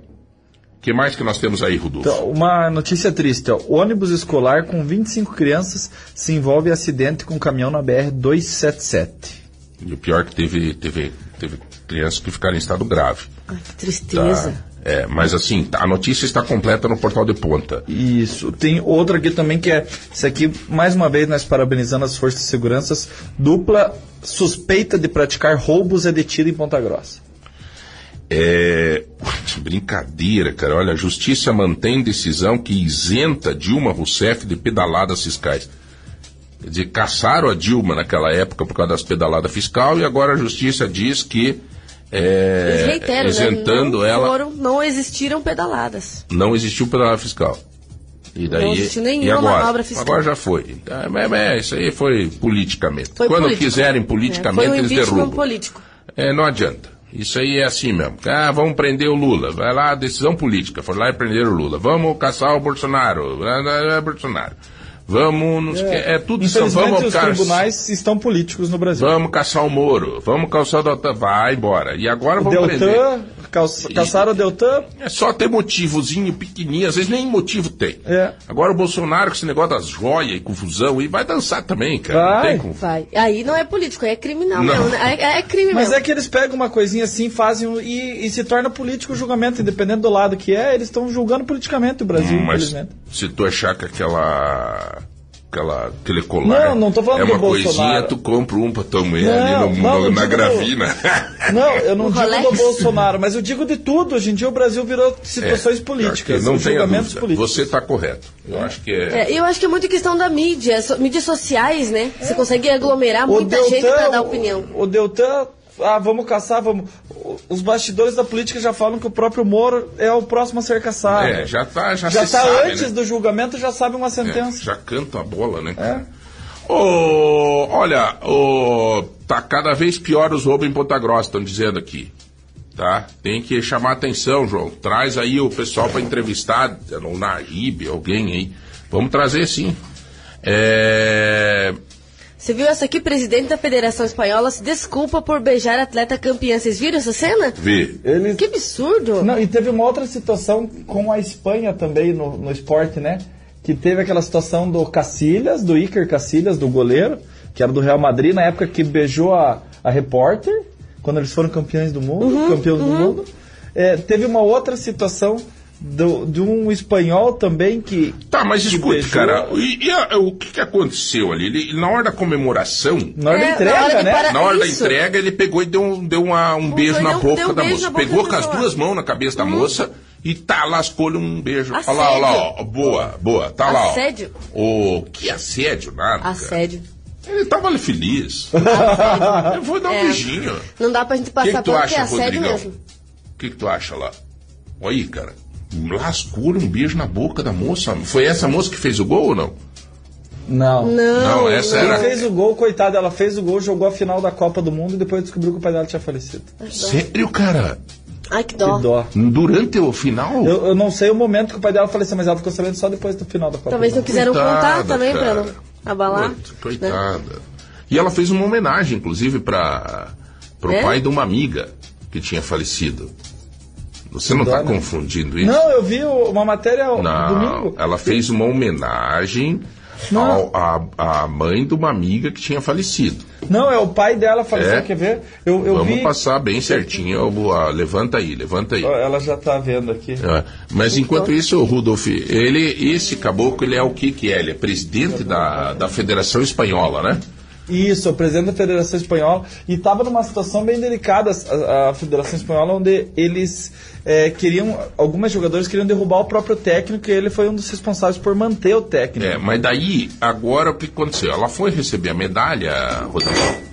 que mais que nós temos aí, Rodolfo? Então, uma notícia triste, ó. ônibus escolar com 25 crianças se envolve em acidente com um caminhão na BR-277. E o pior é que teve, teve, teve crianças que ficaram em estado grave. Ai, que tristeza. Tá? É, mas assim, a notícia está completa no portal de ponta. Isso. Tem outra aqui também que é. Isso aqui, mais uma vez, nós parabenizando as forças de segurança. Dupla suspeita de praticar roubos é detida em Ponta Grossa. É. Brincadeira, cara. Olha, a justiça mantém decisão que isenta Dilma Rousseff de pedaladas fiscais. Quer dizer, caçaram a Dilma naquela época por causa das pedaladas fiscal e agora a justiça diz que é, reitero, isentando né? não ela. Foram, não existiram pedaladas. Não existiu pedalada fiscal. E daí, não existiu nenhuma e agora? manobra fiscal. Agora já foi. É, é, isso aí foi politicamente. Foi Quando político. quiserem politicamente, é, foi um eles derrubam. político. É, não adianta. Isso aí é assim mesmo. Ah, vamos prender o Lula. Vai lá, decisão política. Foi lá e prender o Lula. Vamos caçar o Bolsonaro. É, Bolsonaro. Vamos. É, é tudo isso. Vamos os tribunais estão políticos no Brasil. Vamos caçar o Moro. Vamos caçar o Deltan. Vai embora. E agora o vamos Deltan, prender. Caçaram o Deltan. É só ter motivozinho pequenininho, às vezes nem motivo tem. É. Agora o Bolsonaro com esse negócio das joias e confusão e vai dançar também, cara. Vai. Como... vai. Aí não é político, aí é criminal não. mesmo. Né? É, é crime Mas mesmo. é que eles pegam uma coisinha assim, fazem e, e se torna político o julgamento, independente do lado que é, eles estão julgando politicamente o Brasil, hum, mas infelizmente. Se tu achar que aquela aquela telecolar. Não, não tô falando É uma do Bolsonaro. coisinha, tu compra um pra tua mulher Não, ali no, não, no- não na digo do- gravina. Não, eu não O digo Rolex? do Bolsonaro, mas eu digo de tudo. Hoje em dia o Brasil virou situações É, políticas, Não julgamentos dúvida. políticos. Você está correto. Eu acho que é. É, eu acho que é muito questão da mídia, so- mídias sociais, né? Você consegue aglomerar O muita gente pra dar o- opinião. O Deltan, ah, vamos caçar, vamos. Os bastidores da política já falam que o próprio Moro é o próximo a ser caçado. É, já tá, já, já tá sabe, antes né? do julgamento, já sabe uma É, sentença. já canta a bola, né? É. Ô, olha, ô, tá cada vez pior os roubos em Ponta Grossa, estão dizendo aqui. Tá? Tem que chamar atenção, João. Traz aí o pessoal para entrevistar, o Naíbe, alguém aí. Vamos trazer sim. É, Você viu essa aqui? Presidente da Federação Espanhola se desculpa por beijar atleta campeã. Vocês viram essa cena? Vê. Eles... Que absurdo! Não, e teve uma outra situação com a Espanha também no, no esporte, né? Que teve aquela situação do Cacilhas, do Iker Cacilhas, do goleiro, que era do Real Madrid, na época que beijou a, a repórter, quando eles foram campeões do mundo, Uhum, campeões do mundo. É, teve uma outra situação do, de um espanhol também que. Tá, mas que escute, beijou- cara, e, e a- o que, que aconteceu ali? Ele, na hora da comemoração, Na hora É, da na entrega, hora de né? parar- na hora da isso. entrega, ele pegou e deu, um- deu uma- um beijo na boca um da moça. na boca Pegou da com as duas mãos na cabeça da moça e tá, lascou-lhe um beijo. Olha Assédio. lá, olha lá, ó, boa, boa, tá lá. ó. Assédio? Ô, que assédio, nada. cara. Assédio. Ele tava ali feliz. Eu vou dar um É. beijinho. Não dá pra gente que, passar que tu pano que é acha, assédio Rodrigão? mesmo. O que, que tu acha lá? Olha aí, cara. Lascou-lhe um beijo na boca da moça. Foi essa moça que fez o gol ou não? Não. Não, Não, essa Quem era- fez o gol, coitada, ela fez o gol, jogou a final da Copa do Mundo e depois descobriu que o pai dela tinha falecido. Sério, cara? Ai, que dó. Que dó. Durante o final? Eu, eu não sei o momento que o pai dela faleceu, mas ela ficou sabendo só depois do final da Copa Talvez do não quiseram Coitada, contar também cara. pra não abalar. Putz, né? Coitada. E ela fez uma homenagem, inclusive, para o É? pai de uma amiga que tinha falecido. Você não está confundindo isso? Não, eu vi uma matéria Não, domingo. ela fez uma homenagem Não. ao, à, à mãe de uma amiga que tinha falecido. Não, é o pai dela faleceu, É? quer ver? Eu, eu Vamos vi. passar bem certinho. eu ah, levanta aí, levanta aí. Ela já tá vendo aqui. É, Mas enquanto isso, Rudolf, ele, esse caboclo, ele é o que que é? Ele é presidente da, da Federação Espanhola, né? Isso, o presidente da Federação Espanhola. E estava numa situação bem delicada a, a Federação Espanhola, onde eles é, queriam. Alguns jogadores queriam derrubar o próprio técnico e ele foi um dos responsáveis por manter o técnico. É, mas daí, agora o que aconteceu? Ela foi receber a medalha, Rodolfo.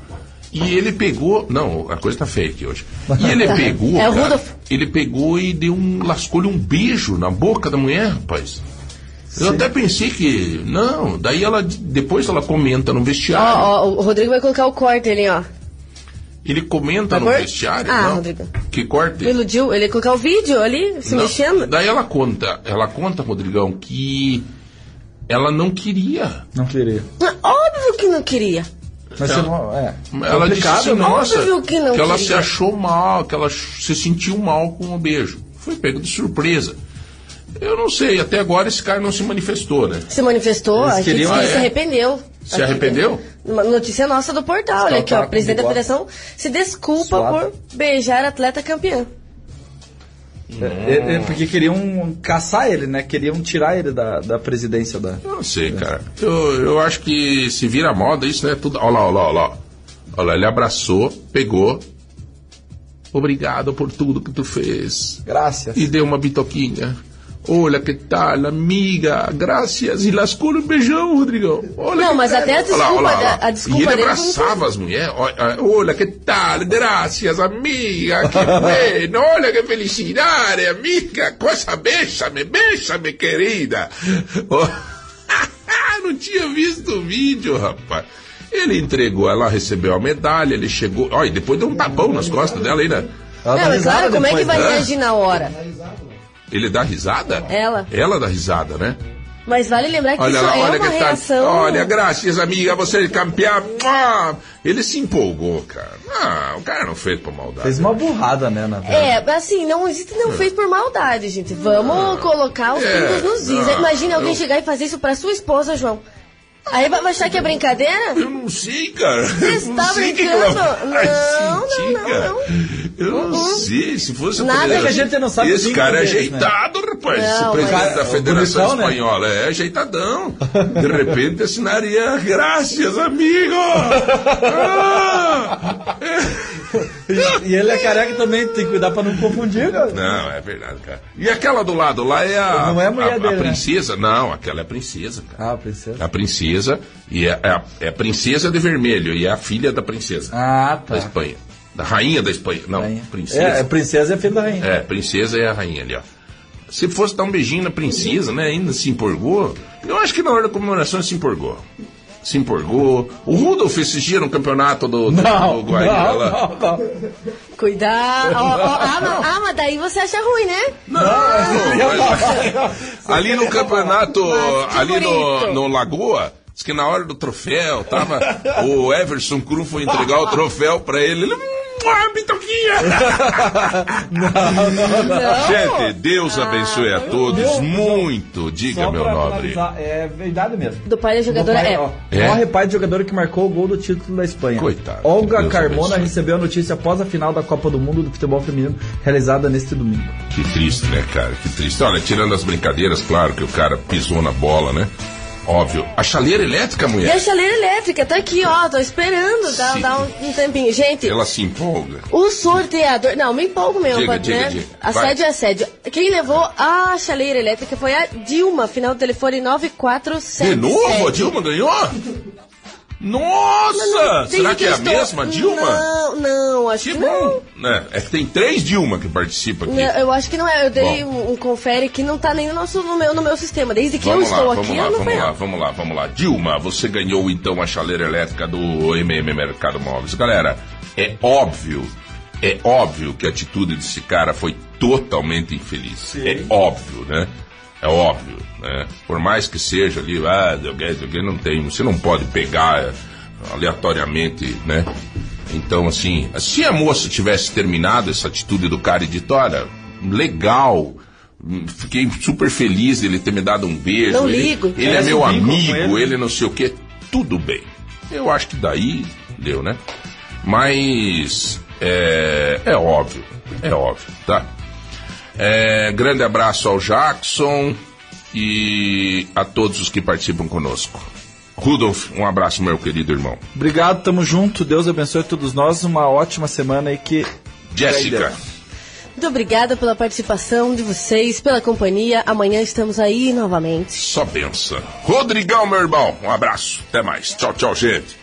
E ele pegou. Não, a coisa tá feia aqui hoje. E ele pegou. É o cara, Rudolf. ele pegou e deu um. lascou-lhe um beijo na boca da mulher, rapaz. Eu até pensei que. Não, daí ela. Depois ela comenta no Ó, vestiário. ó, o Rodrigo vai colocar o corte ali, ó. Ele comenta no vestiário. Ah, não? Rodrigo. Que corte? Me iludiu. Ele ia colocar o vídeo ali, se Não. mexendo. Daí ela conta, ela conta, Rodrigão, que ela não queria. Não queria. Ah, Óbvio que não queria. Mas É. você não. É. Ela disse assim, né? nossa, Óbvio que não ela queria. se achou mal, que ela se sentiu mal com o beijo. Foi pego de surpresa. Eu não sei, até agora esse cara não se manifestou, né? Se manifestou, Eles a gente queriam- Ah, se é? arrependeu. Se Aqui, arrependeu? Uma notícia nossa do portal, olha aqui, ó. tá O presidente da federação se desculpa Suado. por beijar atleta campeã. É, é, porque queriam caçar ele, né? Queriam tirar ele da, da presidência da. Eu não sei, cara. Eu, eu acho que se vira moda isso, né? Tudo. Olha lá, olha lá, olha lá. Olha lá, ele abraçou, pegou. Obrigado por tudo que tu fez. Graças. E deu uma bitoquinha. Olha que tal, amiga. Graças. E lascou um beijão, Rodrigão. Olha Não, que mas tal. até a Olha lá, desculpa olha lá, da- olha lá. a desculpa E ele dele abraçava as mulheres. Olha, que tal, graças, amiga. Que bueno. Olha que felicidade, amiga. Coisa, beija-me, beija-me, querida. Oh. Não tinha visto o vídeo, rapaz. Ele entregou, ela recebeu a medalha, ele chegou. Olha, e depois deu um tapão nas costas dela aí, né? Ela é risada claro, como é que vai né? reagir na hora? Ele dá risada? Ela. Ela dá risada, né? Mas vale lembrar que Olha isso lá, é olha uma que tá. reação. Olha, graças, amiga, você é campeã. Ah, ele se empolgou, cara. Ah, o cara não fez por maldade. Fez uma burrada, né, na verdade. É, assim, não existe não fez por maldade, gente. Vamos colocar os É, pingos nos is. não, Imagina alguém eu- chegar e fazer isso pra sua esposa, João. Aí vai achar que é brincadeira? Eu não sei, cara. Você está não brincando? Não, não, não, cara. não. Eu não Uh-uh. sei. Se fosse o Nada que a gente não sabe Esse cara é né? ajeitado, rapaz. Esse Não, presidente mas- da Federação bonitão, né? Espanhola é ajeitadão. De repente assinaria graças, amigo. Ah! E, e ele é careca também, tem que cuidar pra não confundir, cara. Não, é verdade, cara. E aquela do lado lá é a. Não é a mulher a, dele, né? princesa? Não, aquela é a princesa, cara. Ah, princesa. A princesa, e é, é a, é a princesa de vermelho, e é a filha da princesa. Ah, Da tá. Espanha. Da rainha da Espanha. Não, Rainha. princesa. É, é princesa é filho da rainha. É, princesa é a rainha ali, ó. Se fosse dar um beijinho na princesa, né? Ainda se empolgou. Eu acho que na hora da comemoração ele se empolgou. Se empolgou. O Rudolf esses dias no campeonato do, do, Não, do Guaíra não, lá. não, não. Cuidado. Ó, ó, ah, mas, ah, mas daí você acha ruim, né? Não, mas- ali no campeonato, ali no, no Lagoa, diz que na hora do troféu, tava. o Everson Cruz foi entregar o troféu pra ele. Ele. Ah, bitoquinha! Não. Gente, Deus abençoe a todos Deus, muito. Diga, meu nobre. É verdade mesmo. Do pai da jogadora Do pai, é. ó, É? Morre pai de jogador que marcou o gol do título da Espanha. Coitado, Olga Deus Carmona abençoe. recebeu a notícia após a final da Copa do Mundo do futebol feminino realizada neste domingo. Que triste, né, cara? Que triste. Olha, tirando as brincadeiras, claro que o cara pisou na bola, né? Óbvio. A chaleira elétrica, E a mulher, chaleira elétrica tá aqui, ó. Tô esperando Sim. dar um, um tempinho. Gente, ela se empolga. o sorteador. Não, me empolgo mesmo, Diga, pra- diga, né? diga. Assédio é assédio. Quem levou a chaleira elétrica foi a Dilma, final do telefone 9477. De novo? A Dilma ganhou? Nossa! Tem Será que é a estou- mesma Dilma? Não, não, acho Que que, bom! Né? É que tem três Dilma que participam aqui. não. Eu acho que não é. Eu dei um, um confere que não tá nem no, nosso, no, meu, no meu sistema. Desde que Vamos eu lá, estou vamos aqui, lá, eu não vamos lá, não. vamos lá, vamos lá. Dilma, você ganhou então a chaleira elétrica do MM Mercado Móveis. Galera, é óbvio, é óbvio que a atitude desse cara foi totalmente infeliz. É óbvio, né? É óbvio, né? Por mais que seja ali, ah, alguém, alguém não tem, você não pode pegar eh, aleatoriamente, né? Então, assim, se a moça tivesse terminado essa atitude do cara e dito, olha, legal, fiquei super feliz dele ter me dado um beijo. Não ele, ligo. Ele é Faz meu amigo, ele. ele não sei o que, tudo bem. Eu acho que daí deu, né? Mas é, é óbvio, é óbvio, tá? É, grande abraço ao Jackson e a todos os que participam conosco. Rudolf, um abraço, meu querido irmão. Obrigado, tamo junto. Deus abençoe todos nós. Uma ótima semana e que. Jéssica, Muito obrigada pela participação de vocês, pela companhia. Amanhã estamos aí novamente. só benção. Rodrigão, meu irmão, um abraço. Até mais. Tchau, tchau, gente.